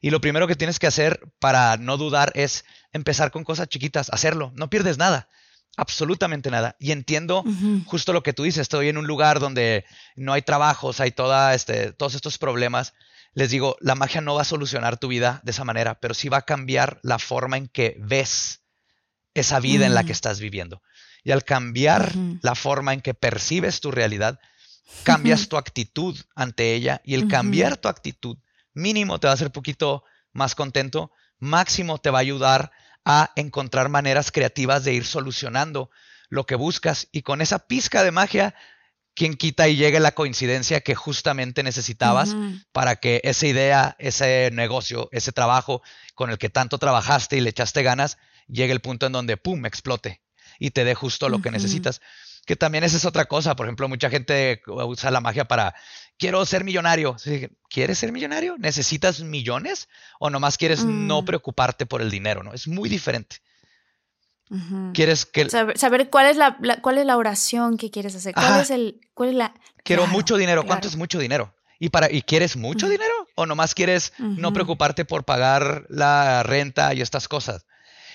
Y lo primero que tienes que hacer para no dudar es empezar con cosas chiquitas, hacerlo, no pierdes nada absolutamente nada. Y entiendo justo lo que tú dices, estoy en un lugar donde no hay trabajos, hay toda este, todos estos problemas. Les digo, la magia no va a solucionar tu vida de esa manera, pero sí va a cambiar la forma en que ves esa vida en la que estás viviendo. Y al cambiar la forma en que percibes tu realidad, cambias tu actitud ante ella y el cambiar tu actitud mínimo te va a hacer poquito más contento, máximo te va a ayudar a encontrar maneras creativas de ir solucionando lo que buscas. Y con esa pizca de magia, quien quita y llegue la coincidencia que justamente necesitabas para que esa idea, ese negocio, ese trabajo con el que tanto trabajaste y le echaste ganas, llegue el punto en donde, ¡pum!, explote y te dé justo lo que necesitas. Que también esa es otra cosa. Por ejemplo, mucha gente usa la magia para quiero ser millonario. ¿Quieres ser millonario? ¿Necesitas millones? ¿O nomás quieres no mm. preocuparte por el dinero? ¿no? Es muy diferente. Quieres que... Saber, cuál, es la, cuál es la oración que quieres hacer. ¿Cuál es el... Cuál es la... Quiero mucho dinero. ¿Cuánto es mucho dinero? ¿Y, para, ¿Y quieres mucho dinero? ¿O nomás quieres no preocuparte por pagar la renta y estas cosas?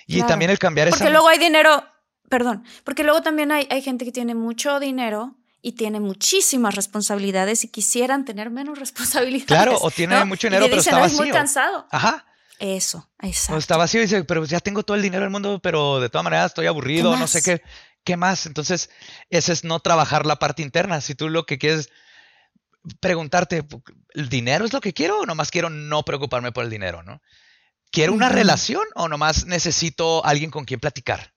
Y también el cambiar Porque luego hay dinero... Perdón. Porque luego también hay, hay gente que tiene mucho dinero y tiene muchísimas responsabilidades y quisieran tener menos responsabilidades. Claro, o tiene mucho dinero, pero está vacío. muy cansado. Ajá. Eso, exacto. O está vacío y dice, pero ya tengo todo el dinero del mundo, pero de todas maneras estoy aburrido, no sé qué, qué más. Entonces, ese es no trabajar la parte interna. Si tú lo que quieres preguntarte, ¿el dinero es lo que quiero o nomás quiero no preocuparme por el dinero, no? ¿Quiero una relación o nomás necesito alguien con quien platicar?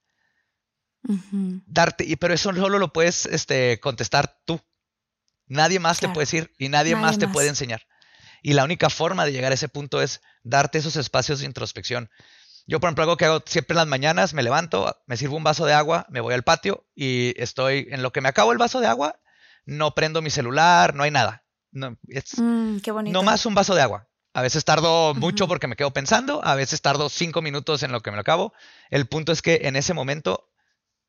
Darte, pero eso solo lo puedes este, contestar tú. Nadie más te puede decir y nadie, más te puede enseñar. Y la única forma de llegar a ese punto es darte esos espacios de introspección. Yo, por ejemplo, algo que hago siempre en las mañanas, me levanto, me sirvo un vaso de agua, me voy al patio y estoy en lo que me acabo el vaso de agua, no prendo mi celular, no hay nada. No, es, mm, qué más un vaso de agua. A veces tardo mucho porque me quedo pensando, a veces tardo cinco minutos en lo que me lo acabo. El punto es que en ese momento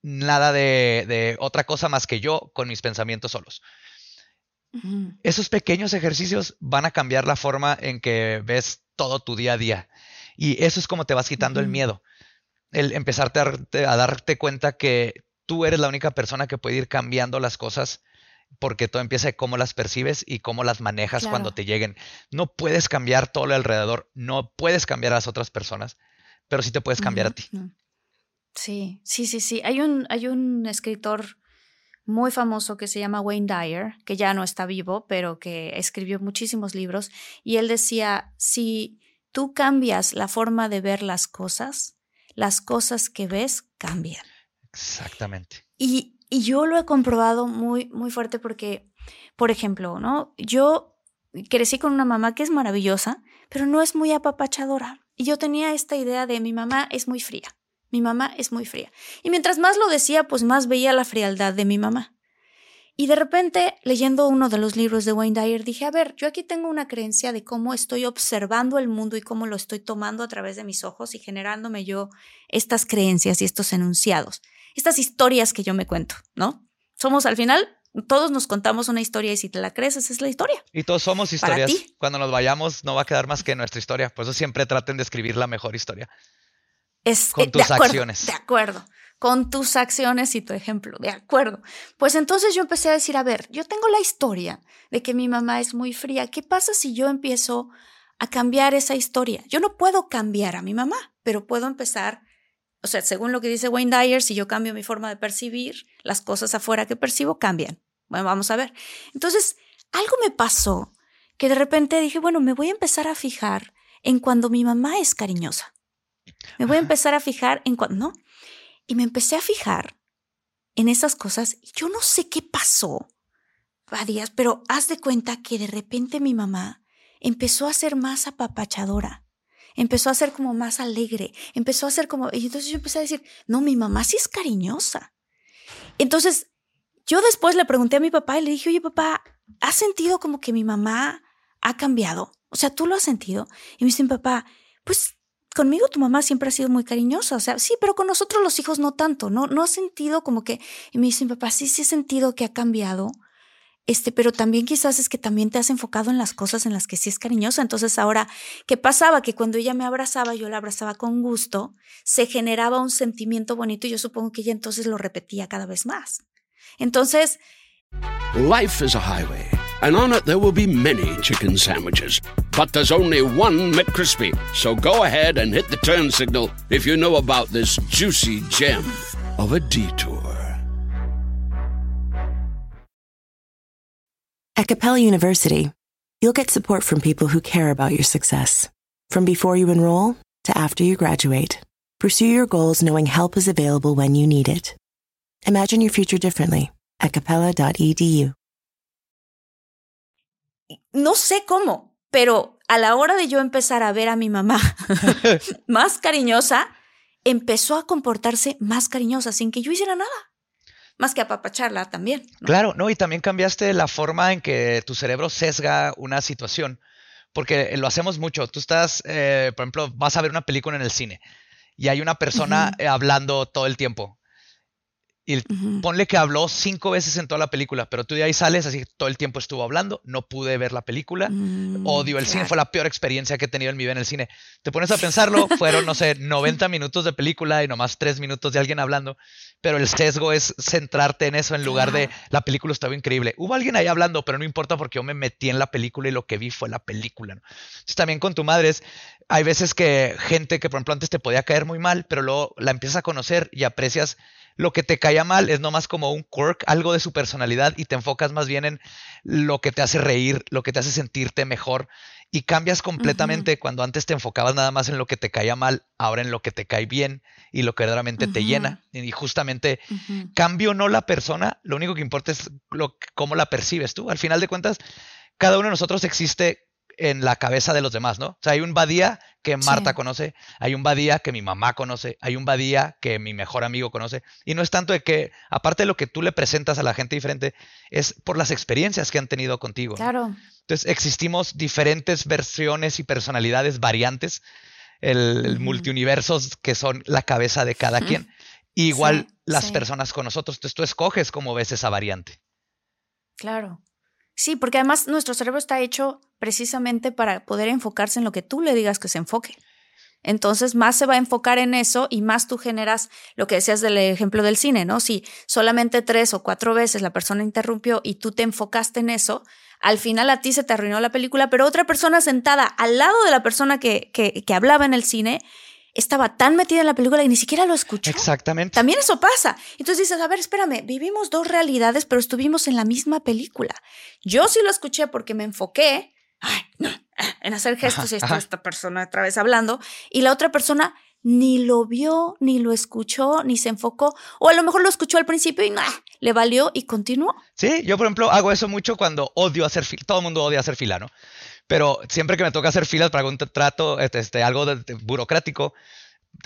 nada de, otra cosa más que yo con mis pensamientos solos. Esos pequeños ejercicios van a cambiar la forma en que ves todo tu día a día. Y eso es como te vas quitando el miedo. El empezarte a, darte cuenta que tú eres la única persona que puede ir cambiando las cosas porque todo empieza de cómo las percibes y cómo las manejas cuando te lleguen. No puedes cambiar todo lo alrededor, no puedes cambiar a las otras personas, pero sí te puedes cambiar a ti. Sí, sí, sí, sí. Hay un, hay un escritor muy famoso que se llama Wayne Dyer, que ya no está vivo, pero que escribió muchísimos libros, y él decía, si tú cambias la forma de ver las cosas, las cosas que ves cambian. Exactamente. Y, y yo lo he comprobado muy, muy fuerte porque, por ejemplo, ¿no? Yo crecí con una mamá que es maravillosa, pero no es muy apapachadora. Y yo tenía esta idea de mi mamá es muy fría. Mi mamá es muy fría. Y mientras más lo decía, pues más veía la frialdad de mi mamá. Y de repente, leyendo uno de los libros de Wayne Dyer, dije, a ver, yo aquí tengo una creencia de cómo estoy observando el mundo y cómo lo estoy tomando a través de mis ojos y generándome yo estas creencias y estos enunciados, estas historias que yo me cuento, ¿no? Somos al final, todos nos contamos una historia y si te la crees, esa es la historia. Y todos somos historias. Cuando nos vayamos, no va a quedar más que nuestra historia. Por eso siempre traten de escribir la mejor historia con eh, tus acciones. De acuerdo. Con tus acciones y tu ejemplo, de acuerdo. Pues entonces yo empecé a decir, a ver, yo tengo la historia de que mi mamá es muy fría. ¿Qué pasa si yo empiezo a cambiar esa historia? Yo no puedo cambiar a mi mamá, pero puedo empezar, o sea, según lo que dice Wayne Dyer, si yo cambio mi forma de percibir, las cosas afuera que percibo cambian. Bueno, vamos a ver. Entonces, algo me pasó que de repente dije, bueno, me voy a empezar a fijar en cuando mi mamá es cariñosa. Me voy a empezar a fijar en cuando, ¿no? Y me empecé a fijar en esas cosas y yo no sé qué pasó, Badías, pero haz de cuenta que de repente mi mamá empezó a ser más apapachadora, empezó a ser como más alegre, empezó a ser como... Y entonces yo empecé a decir, no, mi mamá sí es cariñosa. Entonces, yo después le pregunté a mi papá y le dije, oye papá, ¿has sentido como que mi mamá ha cambiado? O sea, ¿tú lo has sentido? Y me dice papá, pues conmigo tu mamá siempre ha sido muy cariñosa, o sea, sí, pero con nosotros los hijos no tanto, ¿no? No has sentido como que, y me dice papá, sí, sí he sentido que ha cambiado, este, pero también quizás es que también te has enfocado en las cosas en las que sí es cariñosa. Entonces ahora, ¿qué pasaba? Que cuando ella me abrazaba, yo la abrazaba con gusto, se generaba un sentimiento bonito y yo supongo que ella entonces lo repetía cada vez más. Entonces... Life is a highway, and on it there will be many chicken sandwiches. But there's only one McCrispy. So go ahead and hit the turn signal if you know about this juicy gem of a detour. At Capella University, you'll get support from people who care about your success. From before you enroll to after you graduate, pursue your goals knowing help is available when you need it. Imagine your future differently at capella.edu. No sé cómo, pero a la hora de yo empezar a ver a mi mamá más cariñosa, empezó a comportarse más cariñosa sin que yo hiciera nada. Más que apapacharla también. Claro, no, y también cambiaste la forma en que tu cerebro sesga una situación, porque lo hacemos mucho. Tú estás, eh, por ejemplo, vas a ver una película en el cine y hay una persona hablando todo el tiempo y ponle que habló cinco veces en toda la película, pero tú de ahí sales así, todo el tiempo estuvo hablando, no pude ver la película, mm, odio el cine, fue la peor experiencia que he tenido en mi vida en el cine. Te pones a pensarlo, fueron, no sé, 90 minutos de película y nomás 3 minutos de alguien hablando, pero el sesgo es centrarte en eso en lugar de la película estaba increíble. Hubo alguien ahí hablando, pero no importa porque yo me metí en la película y lo que vi fue la película. Entonces también con tu madre hay veces que gente que por ejemplo antes te podía caer muy mal, pero luego la empiezas a conocer y aprecias lo que te caía mal es nomás como un quirk, algo de su personalidad y te enfocas más bien en lo que te hace reír, lo que te hace sentirte mejor y cambias completamente cuando antes te enfocabas nada más en lo que te caía mal, ahora en lo que te cae bien y lo que verdaderamente te llena. Y justamente cambio no la persona, lo único que importa es lo, cómo la percibes tú. Al final de cuentas, cada uno de nosotros existe en la cabeza de los demás, ¿no? O sea, hay un Badía que Marta conoce, hay un Badía que mi mamá conoce, hay un Badía que mi mejor amigo conoce. Y no es tanto de que, aparte de lo que tú le presentas a la gente diferente, es por las experiencias que han tenido contigo. Claro. Entonces, existimos diferentes versiones y personalidades variantes, el, multiuniversos que son la cabeza de cada quien. igual las personas con nosotros. Entonces, tú escoges cómo ves esa variante. Claro. Sí, porque además nuestro cerebro está hecho precisamente para poder enfocarse en lo que tú le digas que se enfoque. Entonces, más se va a enfocar en eso y más tú generas lo que decías del ejemplo del cine, ¿no? Si solamente tres o cuatro veces la persona interrumpió y tú te enfocaste en eso, al final a ti se te arruinó la película, pero otra persona sentada al lado de la persona que, que, que hablaba en el cine estaba tan metida en la película y ni siquiera lo escuchó. Exactamente. También eso pasa. Entonces dices, a ver, espérame, vivimos dos realidades, pero estuvimos en la misma película. Yo sí lo escuché porque me enfoqué en hacer gestos y está esta persona otra vez hablando, y la otra persona ni lo vio, ni lo escuchó, ni se enfocó, o a lo mejor lo escuchó al principio y le valió y continuó. Sí, yo por ejemplo hago eso mucho cuando odio hacer fila, todo el mundo odia hacer fila, ¿no? Pero siempre que me toca hacer filas para algún trato, este, este algo burocrático,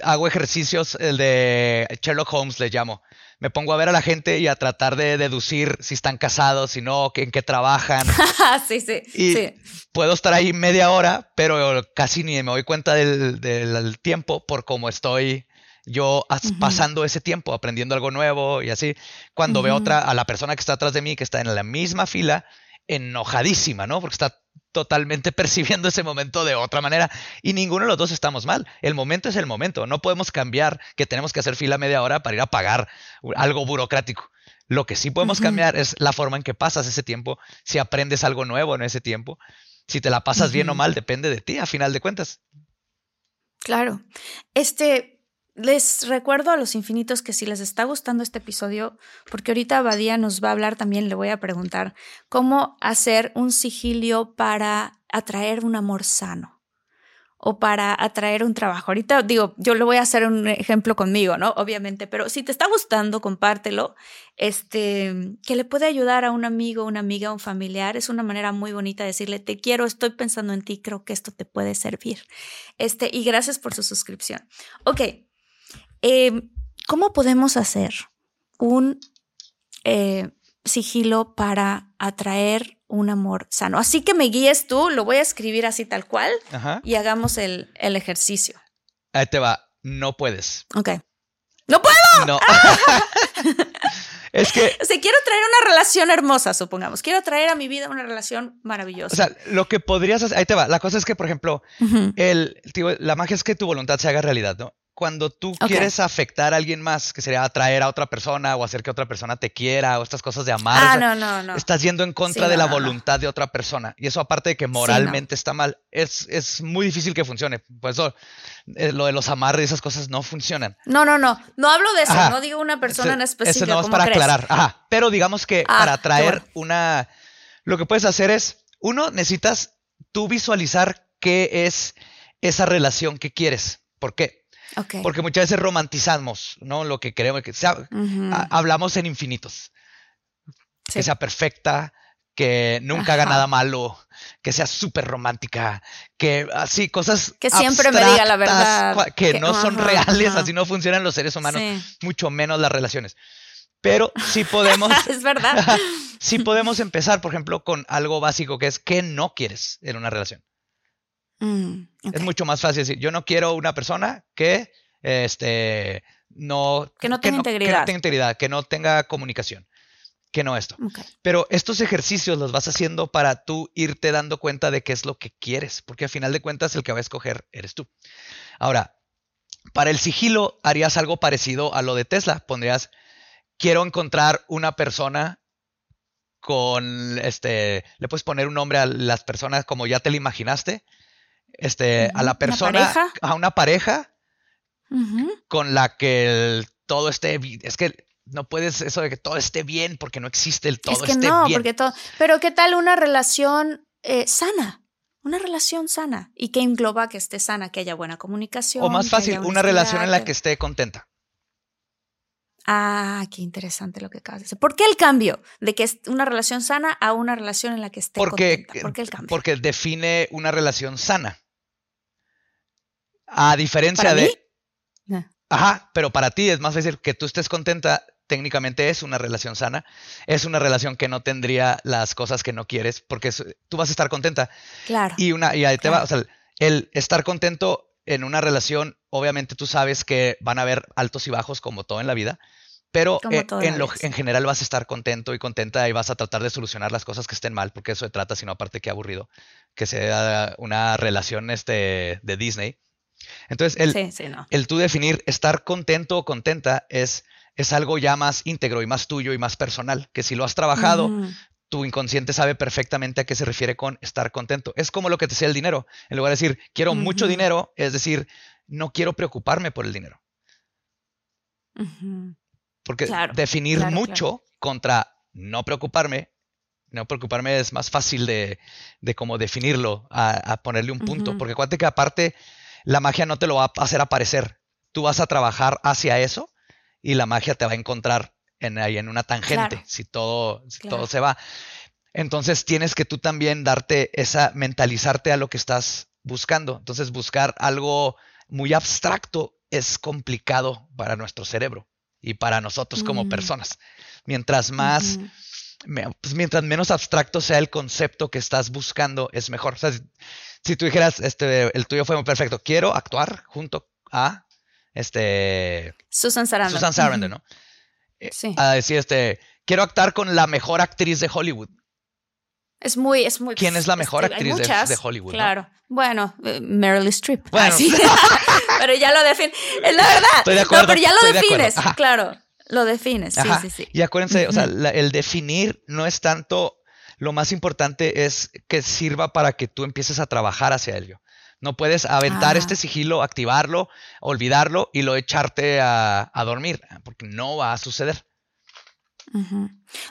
hago ejercicios, el de Sherlock Holmes le llamo. Me pongo a ver a la gente y a tratar de deducir si están casados, si no, en qué trabajan. sí, sí. Y puedo estar ahí media hora, pero casi ni me doy cuenta del, tiempo por cómo estoy yo pasando ese tiempo, aprendiendo algo nuevo y así. Cuando veo otra, a la persona que está atrás de mí, que está en la misma fila, enojadísima, ¿no? Porque está totalmente percibiendo ese momento de otra manera y ninguno de los dos estamos mal. El momento es el momento. No podemos cambiar que tenemos que hacer fila media hora para ir a pagar algo burocrático. Lo que sí podemos cambiar es la forma en que pasas ese tiempo, si aprendes algo nuevo en ese tiempo. Si te la pasas bien o mal, depende de ti, a final de cuentas. Claro. Este, les recuerdo a los infinitos que si les está gustando este episodio, porque ahorita Abadía nos va a hablar también, le voy a preguntar cómo hacer un sigilio para atraer un amor sano. o para atraer un trabajo. Ahorita digo, yo le voy a hacer un ejemplo conmigo, ¿no? Obviamente, pero si te está gustando, compártelo. Este, que le puede ayudar a un amigo, una amiga, un familiar, es una manera muy bonita de decirle, te quiero, estoy pensando en ti, creo que esto te puede servir. Este, y gracias por su suscripción. Ok, em, ¿cómo podemos hacer un eh, sigilo para atraer un amor sano. Así que me guíes tú, lo voy a escribir así tal cual y hagamos el, ejercicio. Ahí te va, no puedes. Ok. ¡No puedo! No. es que... O sea, quiero traer una relación hermosa, supongamos. Quiero traer a mi vida una relación maravillosa. O sea, lo que podrías hacer, ahí te va. La cosa es que, por ejemplo, el, la magia es que tu voluntad se haga realidad, ¿no? Cuando tú quieres afectar a alguien más, que sería atraer a otra persona o hacer que otra persona te quiera o estas cosas de amar, ah, no, no, no. estás yendo en contra de la voluntad de otra persona. Y eso aparte de que moralmente está mal, es, es, muy difícil que funcione. Por eso eh, lo de los amarres y esas cosas no funcionan. No, no, no. No hablo de eso, no digo una persona en específico. Eso no es para aclarar. Ajá. Pero digamos que ah, para atraer una... Lo que puedes hacer es, uno, necesitas tú visualizar qué es esa relación que quieres. ¿Por qué? Porque muchas veces romantizamos, ¿no? Lo que queremos, que sea, hablamos en infinitos. Que sea perfecta, que nunca haga nada malo, que sea súper romántica, que así, cosas. Que siempre me diga la verdad. Que, no son reales, así no funcionan los seres humanos, mucho menos las relaciones. Pero sí podemos. es verdad. sí podemos empezar, por ejemplo, con algo básico que es qué no quieres en una relación. Mm, es mucho más fácil decir, yo no quiero una persona que este, no, que no tenga integridad. Que no tenga integridad, que no tenga comunicación, que no esto. Pero estos ejercicios los vas haciendo para tú irte dando cuenta de qué es lo que quieres, porque al final de cuentas el que va a escoger eres tú. Ahora, para el sigilo harías algo parecido a lo de Tesla. Pondrías, quiero encontrar una persona con, este, le puedes poner un nombre a las personas como ya te lo imaginaste este, a la persona, a una pareja con la que todo esté bien. Es que no puedes eso de que todo esté bien porque no existe el todo es que no, Porque todo, pero ¿qué tal una relación eh, sana? Una relación sana y que engloba que esté sana, que haya buena comunicación. O más fácil, una relación en la que esté contenta. Ah, qué interesante lo que acabas de decir. ¿Por qué el cambio de que es una relación sana a una relación en la que esté contenta? ¿Por qué el cambio? Porque define una relación sana. A diferencia de... Ajá, pero para ti es más fácil que tú estés contenta, técnicamente es una relación sana, es una relación que no tendría las cosas que no quieres, porque tú vas a estar contenta. Claro. Y, una, y ahí te va, o sea, el estar contento en una relación, obviamente tú sabes que van a haber altos y bajos como todo en la vida, pero eh, en, lo, en, general vas a estar contento y contenta y vas a tratar de solucionar las cosas que estén mal, porque eso se trata, sino aparte que aburrido, que sea una relación este, de Disney. Entonces, el, el tú definir estar contento o contenta es, es algo ya más íntegro y más tuyo y más personal, que si lo has trabajado, tu inconsciente sabe perfectamente a qué se refiere con estar contento. Es como lo que te sea el dinero. En lugar de decir, quiero mucho dinero, es decir, no quiero preocuparme por el dinero. Porque definir mucho contra no preocuparme, no preocuparme es más fácil de, de cómo definirlo, a, ponerle un punto. Porque acuérdate que aparte la magia no te lo va a hacer aparecer. Tú vas a trabajar hacia eso y la magia te va a encontrar en, ahí en una tangente, si, todo, todo se va. Entonces tienes que tú también darte esa, mentalizarte a lo que estás buscando. Entonces buscar algo muy abstracto es complicado para nuestro cerebro y para nosotros como mm. personas. Mientras más, pues mientras menos abstracto sea el concepto que estás buscando, es mejor. O sea, si tú dijeras, este, el tuyo fue muy perfecto, quiero actuar junto a este Susan Sarandon. Susan Sarandon, ¿no? Eh, sí. A decir, este, quiero actuar con la mejor actriz de Hollywood. Es muy, es muy. ¿Quién es la mejor actriz de, Hollywood? Claro. Bueno, eh, Meryl Streep. Bueno. pero ya lo defines. Es la verdad. Estoy de acuerdo. No, pero ya lo defines. Claro. Lo defines. Sí, sí, sí. Y acuérdense, o sea, el definir no es tanto lo más importante es que sirva para que tú empieces a trabajar hacia ello. No puedes aventar este sigilo, activarlo, olvidarlo y lo echarte a, dormir, porque no va a suceder.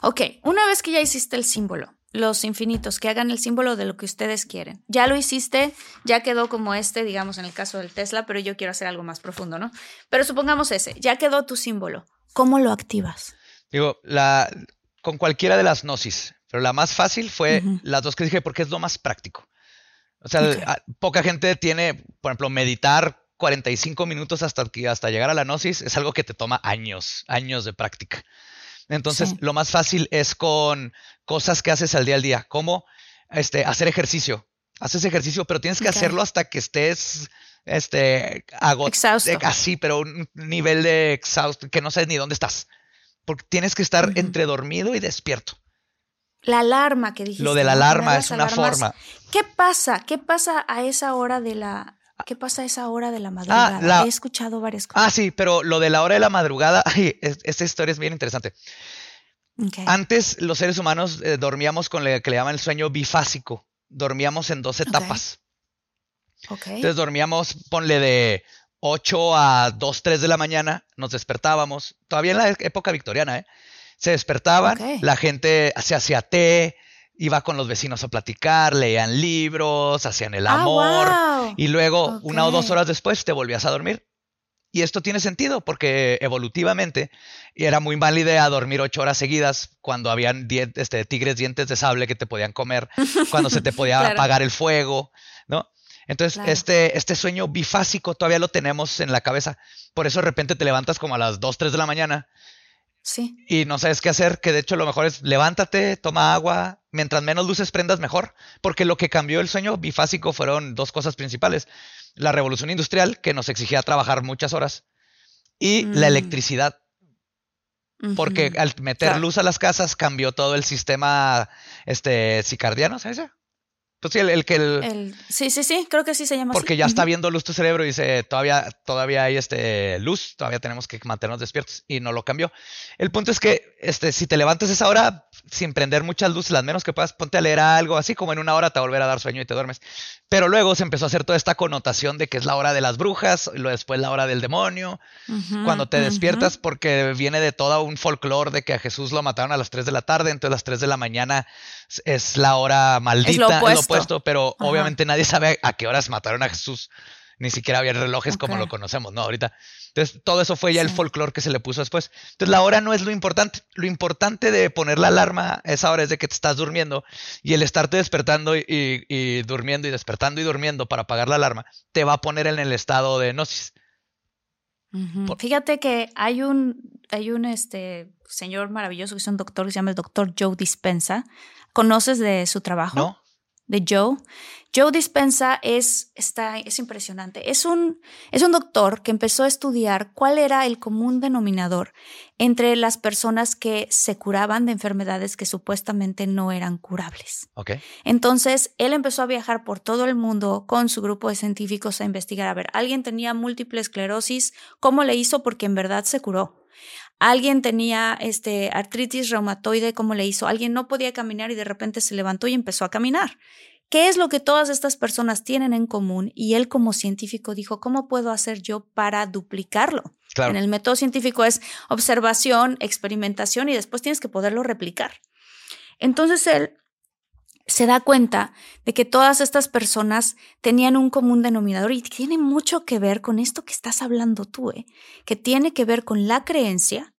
Ok, una vez que ya hiciste el símbolo los infinitos, que hagan el símbolo de lo que ustedes quieren. Ya lo hiciste, ya quedó como este, digamos en el caso del Tesla, pero yo quiero hacer algo más profundo, ¿no? Pero supongamos ese, ya quedó tu símbolo. ¿Cómo lo activas? Digo, la, con cualquiera de las gnosis, pero la más fácil fue las dos que dije porque es lo más práctico. O sea, poca gente tiene, por ejemplo, meditar 45 minutos hasta, hasta llegar a la gnosis es algo que te toma años, años de práctica. Entonces, lo más fácil es con cosas que haces al día al día, como este, hacer ejercicio. Haces ejercicio, pero tienes que hacerlo hasta que estés este, agotado. Así, pero un nivel de exhausto que no sabes ni dónde estás. Porque tienes que estar entre dormido y despierto. La alarma que dijiste. Lo de la alarma es una forma. ¿Qué pasa? ¿Qué pasa a esa hora de la, ¿Qué pasa a esa hora de la ah, madrugada? He escuchado varias cosas. Ah, sí, pero lo de la hora de la madrugada, esta historia es bien interesante. Antes los seres humanos eh, dormíamos con lo que le llaman el sueño bifásico. Dormíamos en dos etapas. Entonces dormíamos, ponle de 8 a 2, 3 de la mañana, nos despertábamos, todavía en la época victoriana, ¿eh? Se despertaban, la gente se hacía té, iba con los vecinos a platicar, leían libros, hacían el ah, amor y luego una o dos horas después te volvías a dormir. Y esto tiene sentido porque evolutivamente era muy mala idea dormir ocho horas seguidas cuando habían este, tigres dientes de sable que te podían comer, cuando se te podía apagar el fuego, ¿no? Entonces, este, este sueño bifásico todavía lo tenemos en la cabeza. Por eso de repente te levantas como a las 2, 3 de la mañana Sí. Y no sabes qué hacer, que de hecho lo mejor es levántate, toma agua, mientras menos luces prendas mejor, porque lo que cambió el sueño bifásico fueron dos cosas principales. La revolución industrial, que nos exigía trabajar muchas horas, y la mm. electricidad. Porque al meter luz a las casas cambió todo el sistema este, cicardiano, ¿sabes? Pues sí, el, que el, Sí, sí, sí, creo que sí se llama Porque ya está viendo luz tu cerebro y dice, todavía, todavía hay este luz, todavía tenemos que mantenernos despiertos y no lo cambió. El punto es que este, si te levantas esa hora sin prender muchas luces, las menos que puedas, ponte a leer algo, así como en una hora te va a volver a dar sueño y te duermes. Pero luego se empezó a hacer toda esta connotación de que es la hora de las brujas, y luego después la hora del demonio, cuando te despiertas, porque viene de todo un folclore de que a Jesús lo mataron a las 3 de la tarde, entonces a las 3 de la mañana es la hora maldita, es lo opuesto, pero obviamente nadie sabe a qué horas mataron a Jesús. Ni siquiera había relojes como lo conocemos, ¿no? Ahorita. Entonces, todo eso fue ya el folclore que se le puso después. Entonces, la hora no es lo importante. Lo importante de poner la alarma a esa hora es de que te estás durmiendo y el estarte despertando y, durmiendo y despertando y durmiendo para apagar la alarma te va a poner en el estado de gnosis. Fíjate que hay un, hay un este, señor maravilloso que es un doctor que se llama el doctor Joe Dispensa. ¿Conoces de su trabajo? No. De Joe. Joe Dispensa es, está, es impresionante. Es un, es un doctor que empezó a estudiar cuál era el común denominador entre las personas que se curaban de enfermedades que supuestamente no eran curables. Okay. Entonces, él empezó a viajar por todo el mundo con su grupo de científicos a investigar, a ver, alguien tenía múltiple esclerosis, ¿cómo le hizo? Porque en verdad se curó. Alguien tenía este, artritis reumatoide, ¿cómo le hizo? Alguien no podía caminar y de repente se levantó y empezó a caminar. ¿Qué es lo que todas estas personas tienen en común? Y él como científico dijo, ¿cómo puedo hacer yo para duplicarlo? En el método científico es observación, experimentación y después tienes que poderlo replicar. Entonces él se da cuenta de que todas estas personas tenían un común denominador y tiene mucho que ver con esto que estás hablando tú, ¿eh? que tiene que ver con la creencia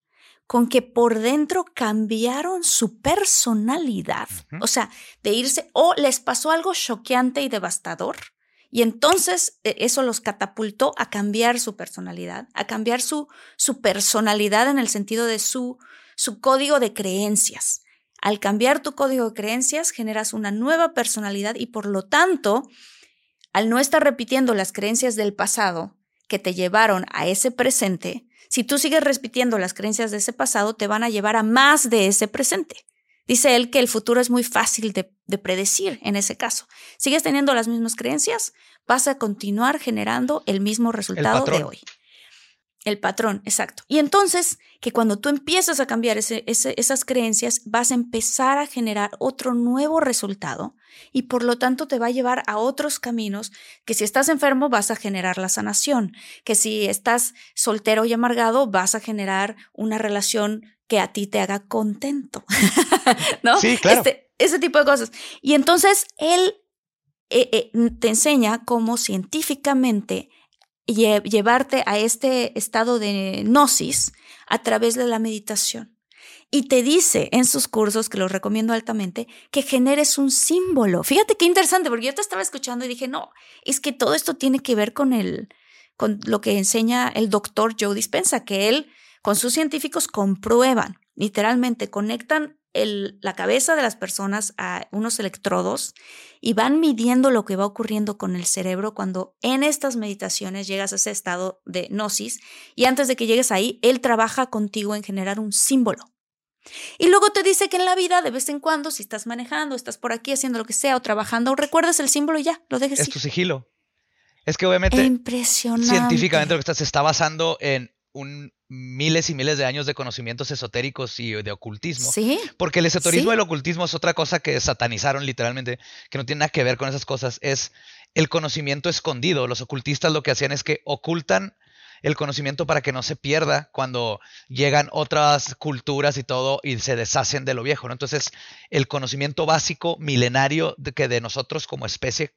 con que por dentro cambiaron su personalidad. O sea, de irse, o les pasó algo choqueante y devastador. Y entonces e, eso los catapultó a cambiar su personalidad, a cambiar su, su personalidad en el sentido de su, su código de creencias. Al cambiar tu código de creencias, generas una nueva personalidad y por lo tanto, al no estar repitiendo las creencias del pasado que te llevaron a ese presente, si tú sigues repitiendo las creencias de ese pasado, te van a llevar a más de ese presente. Dice él que el futuro es muy fácil de, predecir en ese caso. Sigues teniendo las mismas creencias, vas a continuar generando el mismo resultado de hoy. El patrón, exacto. Y entonces, que cuando tú empiezas a cambiar esas creencias, vas a empezar a generar otro nuevo resultado y por lo tanto te va a llevar a otros caminos que si estás enfermo vas a generar la sanación, que si estás soltero y amargado vas a generar una relación que a ti te haga contento. ¿No? Sí, claro. Este, ese tipo de cosas. Y entonces él eh, eh, te enseña cómo científicamente llevarte a este estado de gnosis a través de la meditación. Y te dice en sus cursos, que los recomiendo altamente, que generes un símbolo. Fíjate qué interesante, porque yo te estaba escuchando y dije, no, es que todo esto tiene que ver con, el, con lo que enseña el doctor Joe Dispensa, que él con sus científicos comprueban, literalmente conectan la cabeza de las personas a unos electrodos y van midiendo lo que va ocurriendo con el cerebro cuando en estas meditaciones llegas a ese estado de gnosis y antes de que llegues ahí, él trabaja contigo en generar un símbolo. Y luego te dice que en la vida, de vez en cuando, si estás manejando, estás por aquí haciendo lo que sea o trabajando, recuerdas el símbolo y ya, lo dejes. Es tu sigilo. Es que obviamente Impresionante. científicamente lo que estás se está basando en un miles y miles de años de conocimientos esotéricos y de ocultismo. Sí. Porque el esoterismo y el ocultismo es otra cosa que satanizaron literalmente, que no tiene nada que ver con esas cosas. Es el conocimiento escondido. Los ocultistas lo que hacían es que ocultan el conocimiento para que no se pierda cuando llegan otras culturas y todo y se deshacen de lo viejo. ¿no? Entonces, el conocimiento básico milenario de que de nosotros como especie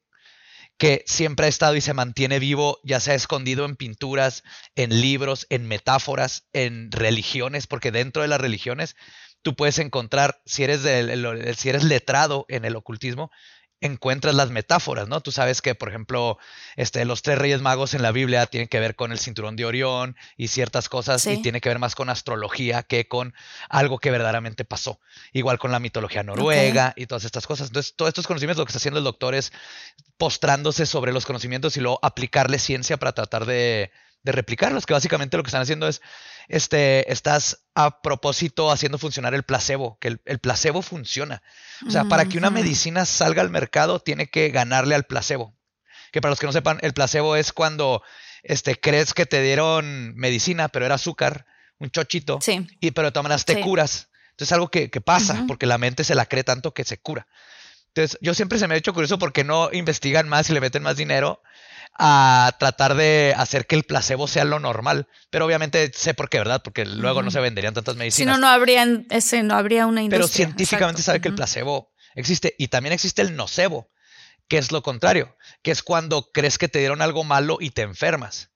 que siempre ha estado y se mantiene vivo, ya sea escondido en pinturas, en libros, en metáforas, en religiones, porque dentro de las religiones tú puedes encontrar, si eres, si eres letrado en el ocultismo, encuentras las metáforas, ¿no? Tú sabes que, por ejemplo, este, los tres reyes magos en la Biblia tienen que ver con el cinturón de Orión y ciertas cosas y tiene que ver más con astrología que con algo que verdaderamente pasó. Igual con la mitología noruega y todas estas cosas. Entonces, todos estos conocimientos, lo que está haciendo el doctor es postrándose sobre los conocimientos y luego aplicarle ciencia para tratar de, de replicarlos, que básicamente lo que están haciendo es, este, estás a propósito haciendo funcionar el placebo, que el, placebo funciona. O sea, para que una medicina salga al mercado, tiene que ganarle al placebo. Que para los que no sepan, el placebo es cuando este, crees que te dieron medicina, pero era azúcar, un chochito, y, pero de todas maneras te curas. Entonces es algo que, pasa, porque la mente se la cree tanto que se cura. Entonces, yo siempre se me ha hecho curioso porque no investigan más y le meten más dinero a tratar de hacer que el placebo sea lo normal. Pero obviamente sé por qué, ¿verdad? Porque luego no se venderían tantas medicinas. Si no, no habría, ese, no habría una industria. Pero científicamente sabe que el placebo existe. Y también existe el nocebo, que es lo contrario, que es cuando crees que te dieron algo malo y te enfermas.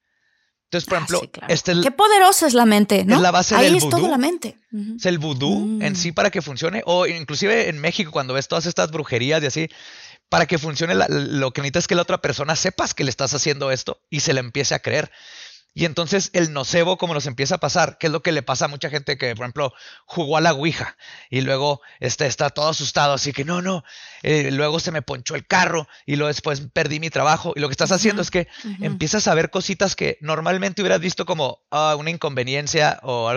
Entonces, por ah, ejemplo, este Qué poderosa es la mente, ¿no? Es la base Ahí es toda la mente. Es el vudú en mm. sí para que funcione. O inclusive en México, cuando ves todas estas brujerías y así, para que funcione lo que necesitas es que la otra persona sepas que le estás haciendo esto y se le empiece a creer. Y entonces el nocebo, como nos empieza a pasar, que es lo que le pasa a mucha gente que, por ejemplo, jugó a la Ouija y luego este, está todo asustado, así que no, no, eh, luego se me ponchó el carro y luego después perdí mi trabajo. Y lo que estás haciendo es que empiezas a ver cositas que normalmente hubieras visto como ah, una inconveniencia, o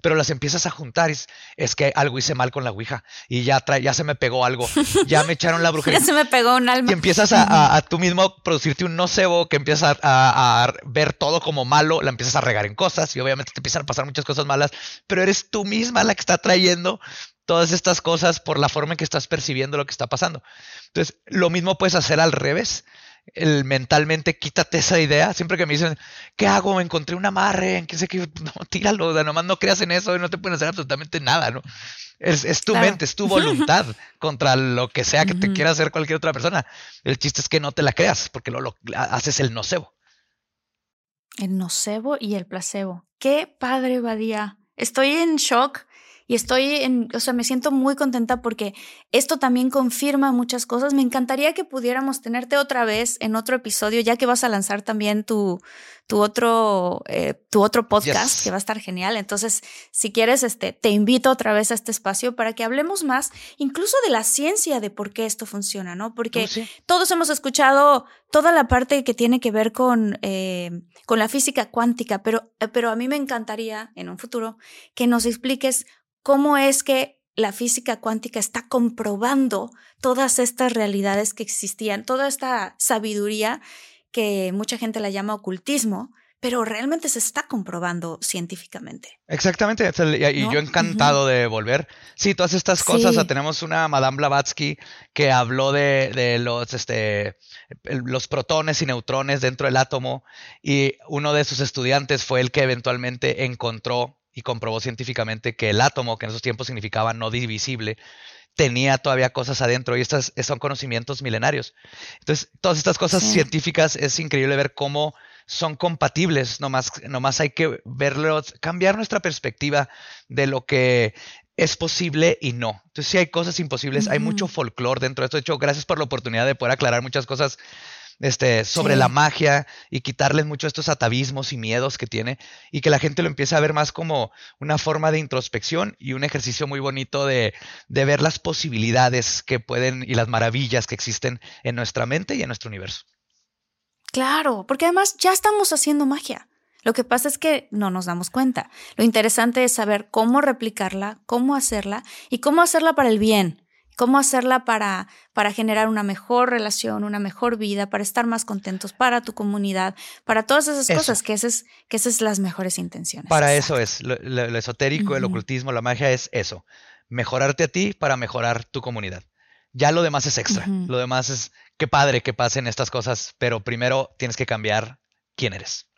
pero las empiezas a juntar. Es, es, que algo hice mal con la Ouija y ya, ya se me pegó algo, ya me echaron la brujería. ya se me pegó un alma. Y empiezas a, tú mismo producirte un nocebo que empiezas a ver todo como malo, la empiezas a regar en cosas y obviamente te empiezan a pasar muchas cosas malas, pero eres tú misma la que está trayendo todas estas cosas por la forma en que estás percibiendo lo que está pasando. Entonces, lo mismo puedes hacer al revés. El mentalmente quítate esa idea. Siempre que me dicen, ¿qué hago? Me encontré un amarre, en qué sé qué, no, tíralo, nomás no creas en eso y no te pueden hacer absolutamente nada, ¿no? Es, tu mente, es tu voluntad contra lo que sea que te quiera hacer cualquier otra persona. El chiste es que no te la creas, porque lo, lo haces el nocebo. El nocebo y el placebo. Qué padre, Badía. Estoy en shock y estoy en, o sea, me siento muy contenta porque esto también confirma muchas cosas. Me encantaría que pudiéramos tenerte otra vez en otro episodio, ya que vas a lanzar también tu, tu otro, eh, tu otro podcast, que va a estar genial. Entonces, si quieres, este, te invito otra vez a este espacio para que hablemos más, incluso de la ciencia de por qué esto funciona, ¿no? Porque oh, todos hemos escuchado toda la parte que tiene que ver con, eh, con la física cuántica, pero, pero a mí me encantaría en un futuro que nos expliques cómo es que la física cuántica está comprobando todas estas realidades que existían, toda esta sabiduría que mucha gente la llama ocultismo, pero realmente se está comprobando científicamente. Exactamente, y yo encantado de volver. Sí, todas estas cosas, tenemos una Madame Blavatsky que habló de, los, este, los protones y neutrones dentro del átomo y uno de sus estudiantes fue el que eventualmente encontró y comprobó científicamente que el átomo, que en esos tiempos significaba no divisible, tenía todavía cosas adentro y estas son conocimientos milenarios. Entonces, todas estas cosas científicas es increíble ver cómo son compatibles, nomás, nomás hay que verlos, cambiar nuestra perspectiva de lo que es posible y no. Entonces, si hay cosas imposibles, hay mucho folclore dentro de esto. De hecho, gracias por la oportunidad de poder aclarar muchas cosas este, sobre la magia y quitarles mucho estos atavismos y miedos que tiene y que la gente lo empiece a ver más como una forma de introspección y un ejercicio muy bonito de, de ver las posibilidades que pueden y las maravillas que existen en nuestra mente y en nuestro universo. Claro, porque además ya estamos haciendo magia. Lo que pasa es que no nos damos cuenta. Lo interesante es saber cómo replicarla, cómo hacerla y cómo hacerla para el bien cómo hacerla para, para generar una mejor relación, una mejor vida, para estar más contentos, para tu comunidad, para todas esas cosas, que esas, que esas las mejores intenciones. Para eso es, lo, esotérico, el ocultismo, la magia es eso, mejorarte a ti para mejorar tu comunidad. Ya lo demás es extra, lo demás es qué padre que pasen estas cosas, pero primero tienes que cambiar quién eres.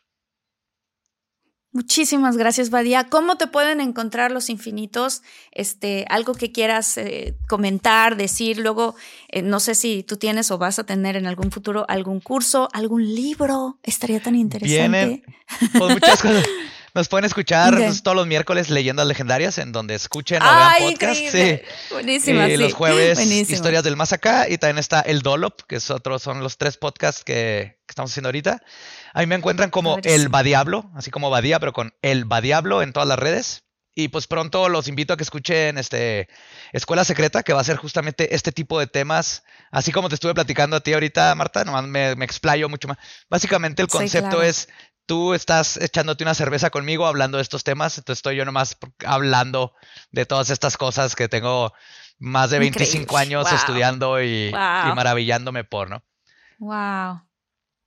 Muchísimas gracias, Badía. ¿Cómo te pueden encontrar los infinitos? Este, algo que quieras eh, comentar, decir. Luego, eh, no sé si tú tienes o vas a tener en algún futuro algún curso, algún libro. Estaría tan interesante. Vienen pues, muchas cosas. Nos pueden escuchar todos los miércoles leyendas legendarias en donde escuchen o vean podcast. Sí. Buenísima. Y los jueves historias del más acá y también está el Dolop, que es otro, son los tres podcasts que, que estamos haciendo ahorita. A mí me encuentran como El Badiablo, así como Badía, pero con El Badiablo en todas las redes. Y pues pronto los invito a que escuchen este Escuela Secreta, que va a ser justamente este tipo de temas, así como te estuve platicando a ti ahorita, Marta, nomás me, me explayo mucho más. Básicamente el concepto es, tú estás echándote una cerveza conmigo hablando de estos temas, entonces estoy yo nomás hablando de todas estas cosas que tengo más de 25 años estudiando y, y, maravillándome por, ¿no? Wow.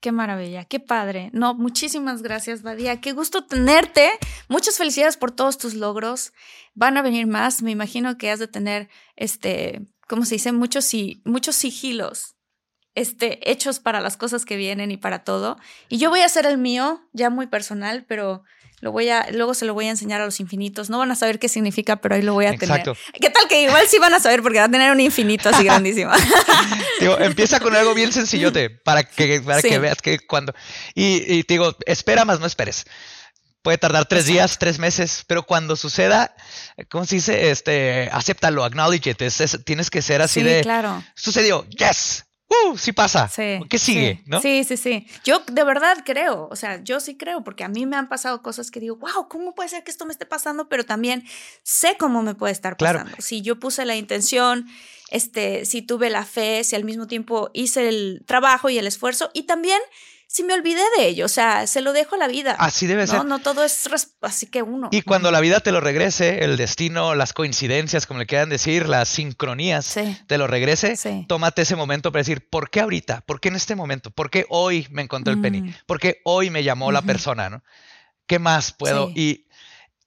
Qué maravilla, qué padre. No, muchísimas gracias, Badía. Qué gusto tenerte. Muchas felicidades por todos tus logros. Van a venir más. Me imagino que has de tener, este, ¿cómo se dice? Muchos, muchos sigilos este, hechos para las cosas que vienen y para todo. Y yo voy a hacer el mío, ya muy personal, pero lo voy a, luego se lo voy a enseñar a los infinitos. No van a saber qué significa, pero ahí lo voy a Exacto. tener. ¿Qué tal que igual sí van a saber porque va a tener un infinito así grandísimo? digo, empieza con algo bien sencillote para que, para que veas que cuando. Y, y te digo, espera más, no esperes. Puede tardar tres días, tres meses, pero cuando suceda, ¿cómo se dice? Este, acéptalo, acknowledge it. tienes que ser así de. claro. Sucedió, yes, ¡Uh! Sí pasa. Sí, ¿Qué sigue? Sí, ¿no? sí, sí, sí. Yo de verdad creo, o sea, yo sí creo, porque a mí me han pasado cosas que digo, wow, ¿cómo puede ser que esto me esté pasando? Pero también sé cómo me puede estar pasando. Si yo puse la intención, este, si tuve la fe, si al mismo tiempo hice el trabajo y el esfuerzo, y también si me olvidé de ello, o sea, se lo dejo a la vida. Así debe ser. No, todo es así que uno. Y cuando la vida te lo regrese, el destino, las coincidencias, como le quieran decir, las sincronías, te lo regrese, tómate ese momento para decir, ¿por qué ahorita? ¿Por qué en este momento? ¿Por qué hoy me encontré el penny? Mm. ¿Por qué hoy me llamó la persona? ¿no? ¿Qué más puedo? Y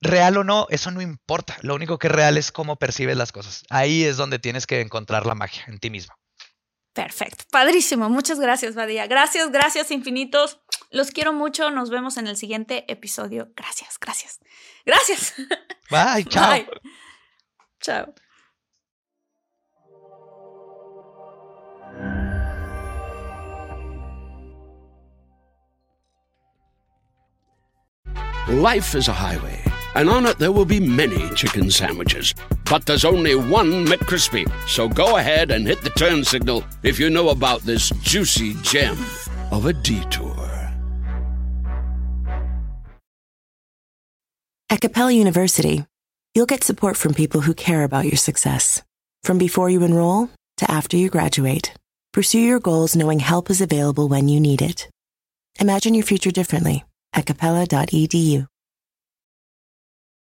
real o no, eso no importa. Lo único que es real es cómo percibes las cosas. Ahí es donde tienes que encontrar la magia en ti mismo. Perfecto, padrísimo. Muchas gracias, Badía. Gracias, gracias infinitos. Los quiero mucho. Nos vemos en el siguiente episodio. Gracias, gracias. Gracias. Bye, chao. Bye. Chao. Life is a highway. And on it there will be many chicken sandwiches. But there's only one McCrispy. So go ahead and hit the turn signal if you know about this juicy gem of a detour. At Capella University, you'll get support from people who care about your success. From before you enroll to after you graduate, pursue your goals knowing help is available when you need it. Imagine your future differently at capella.edu.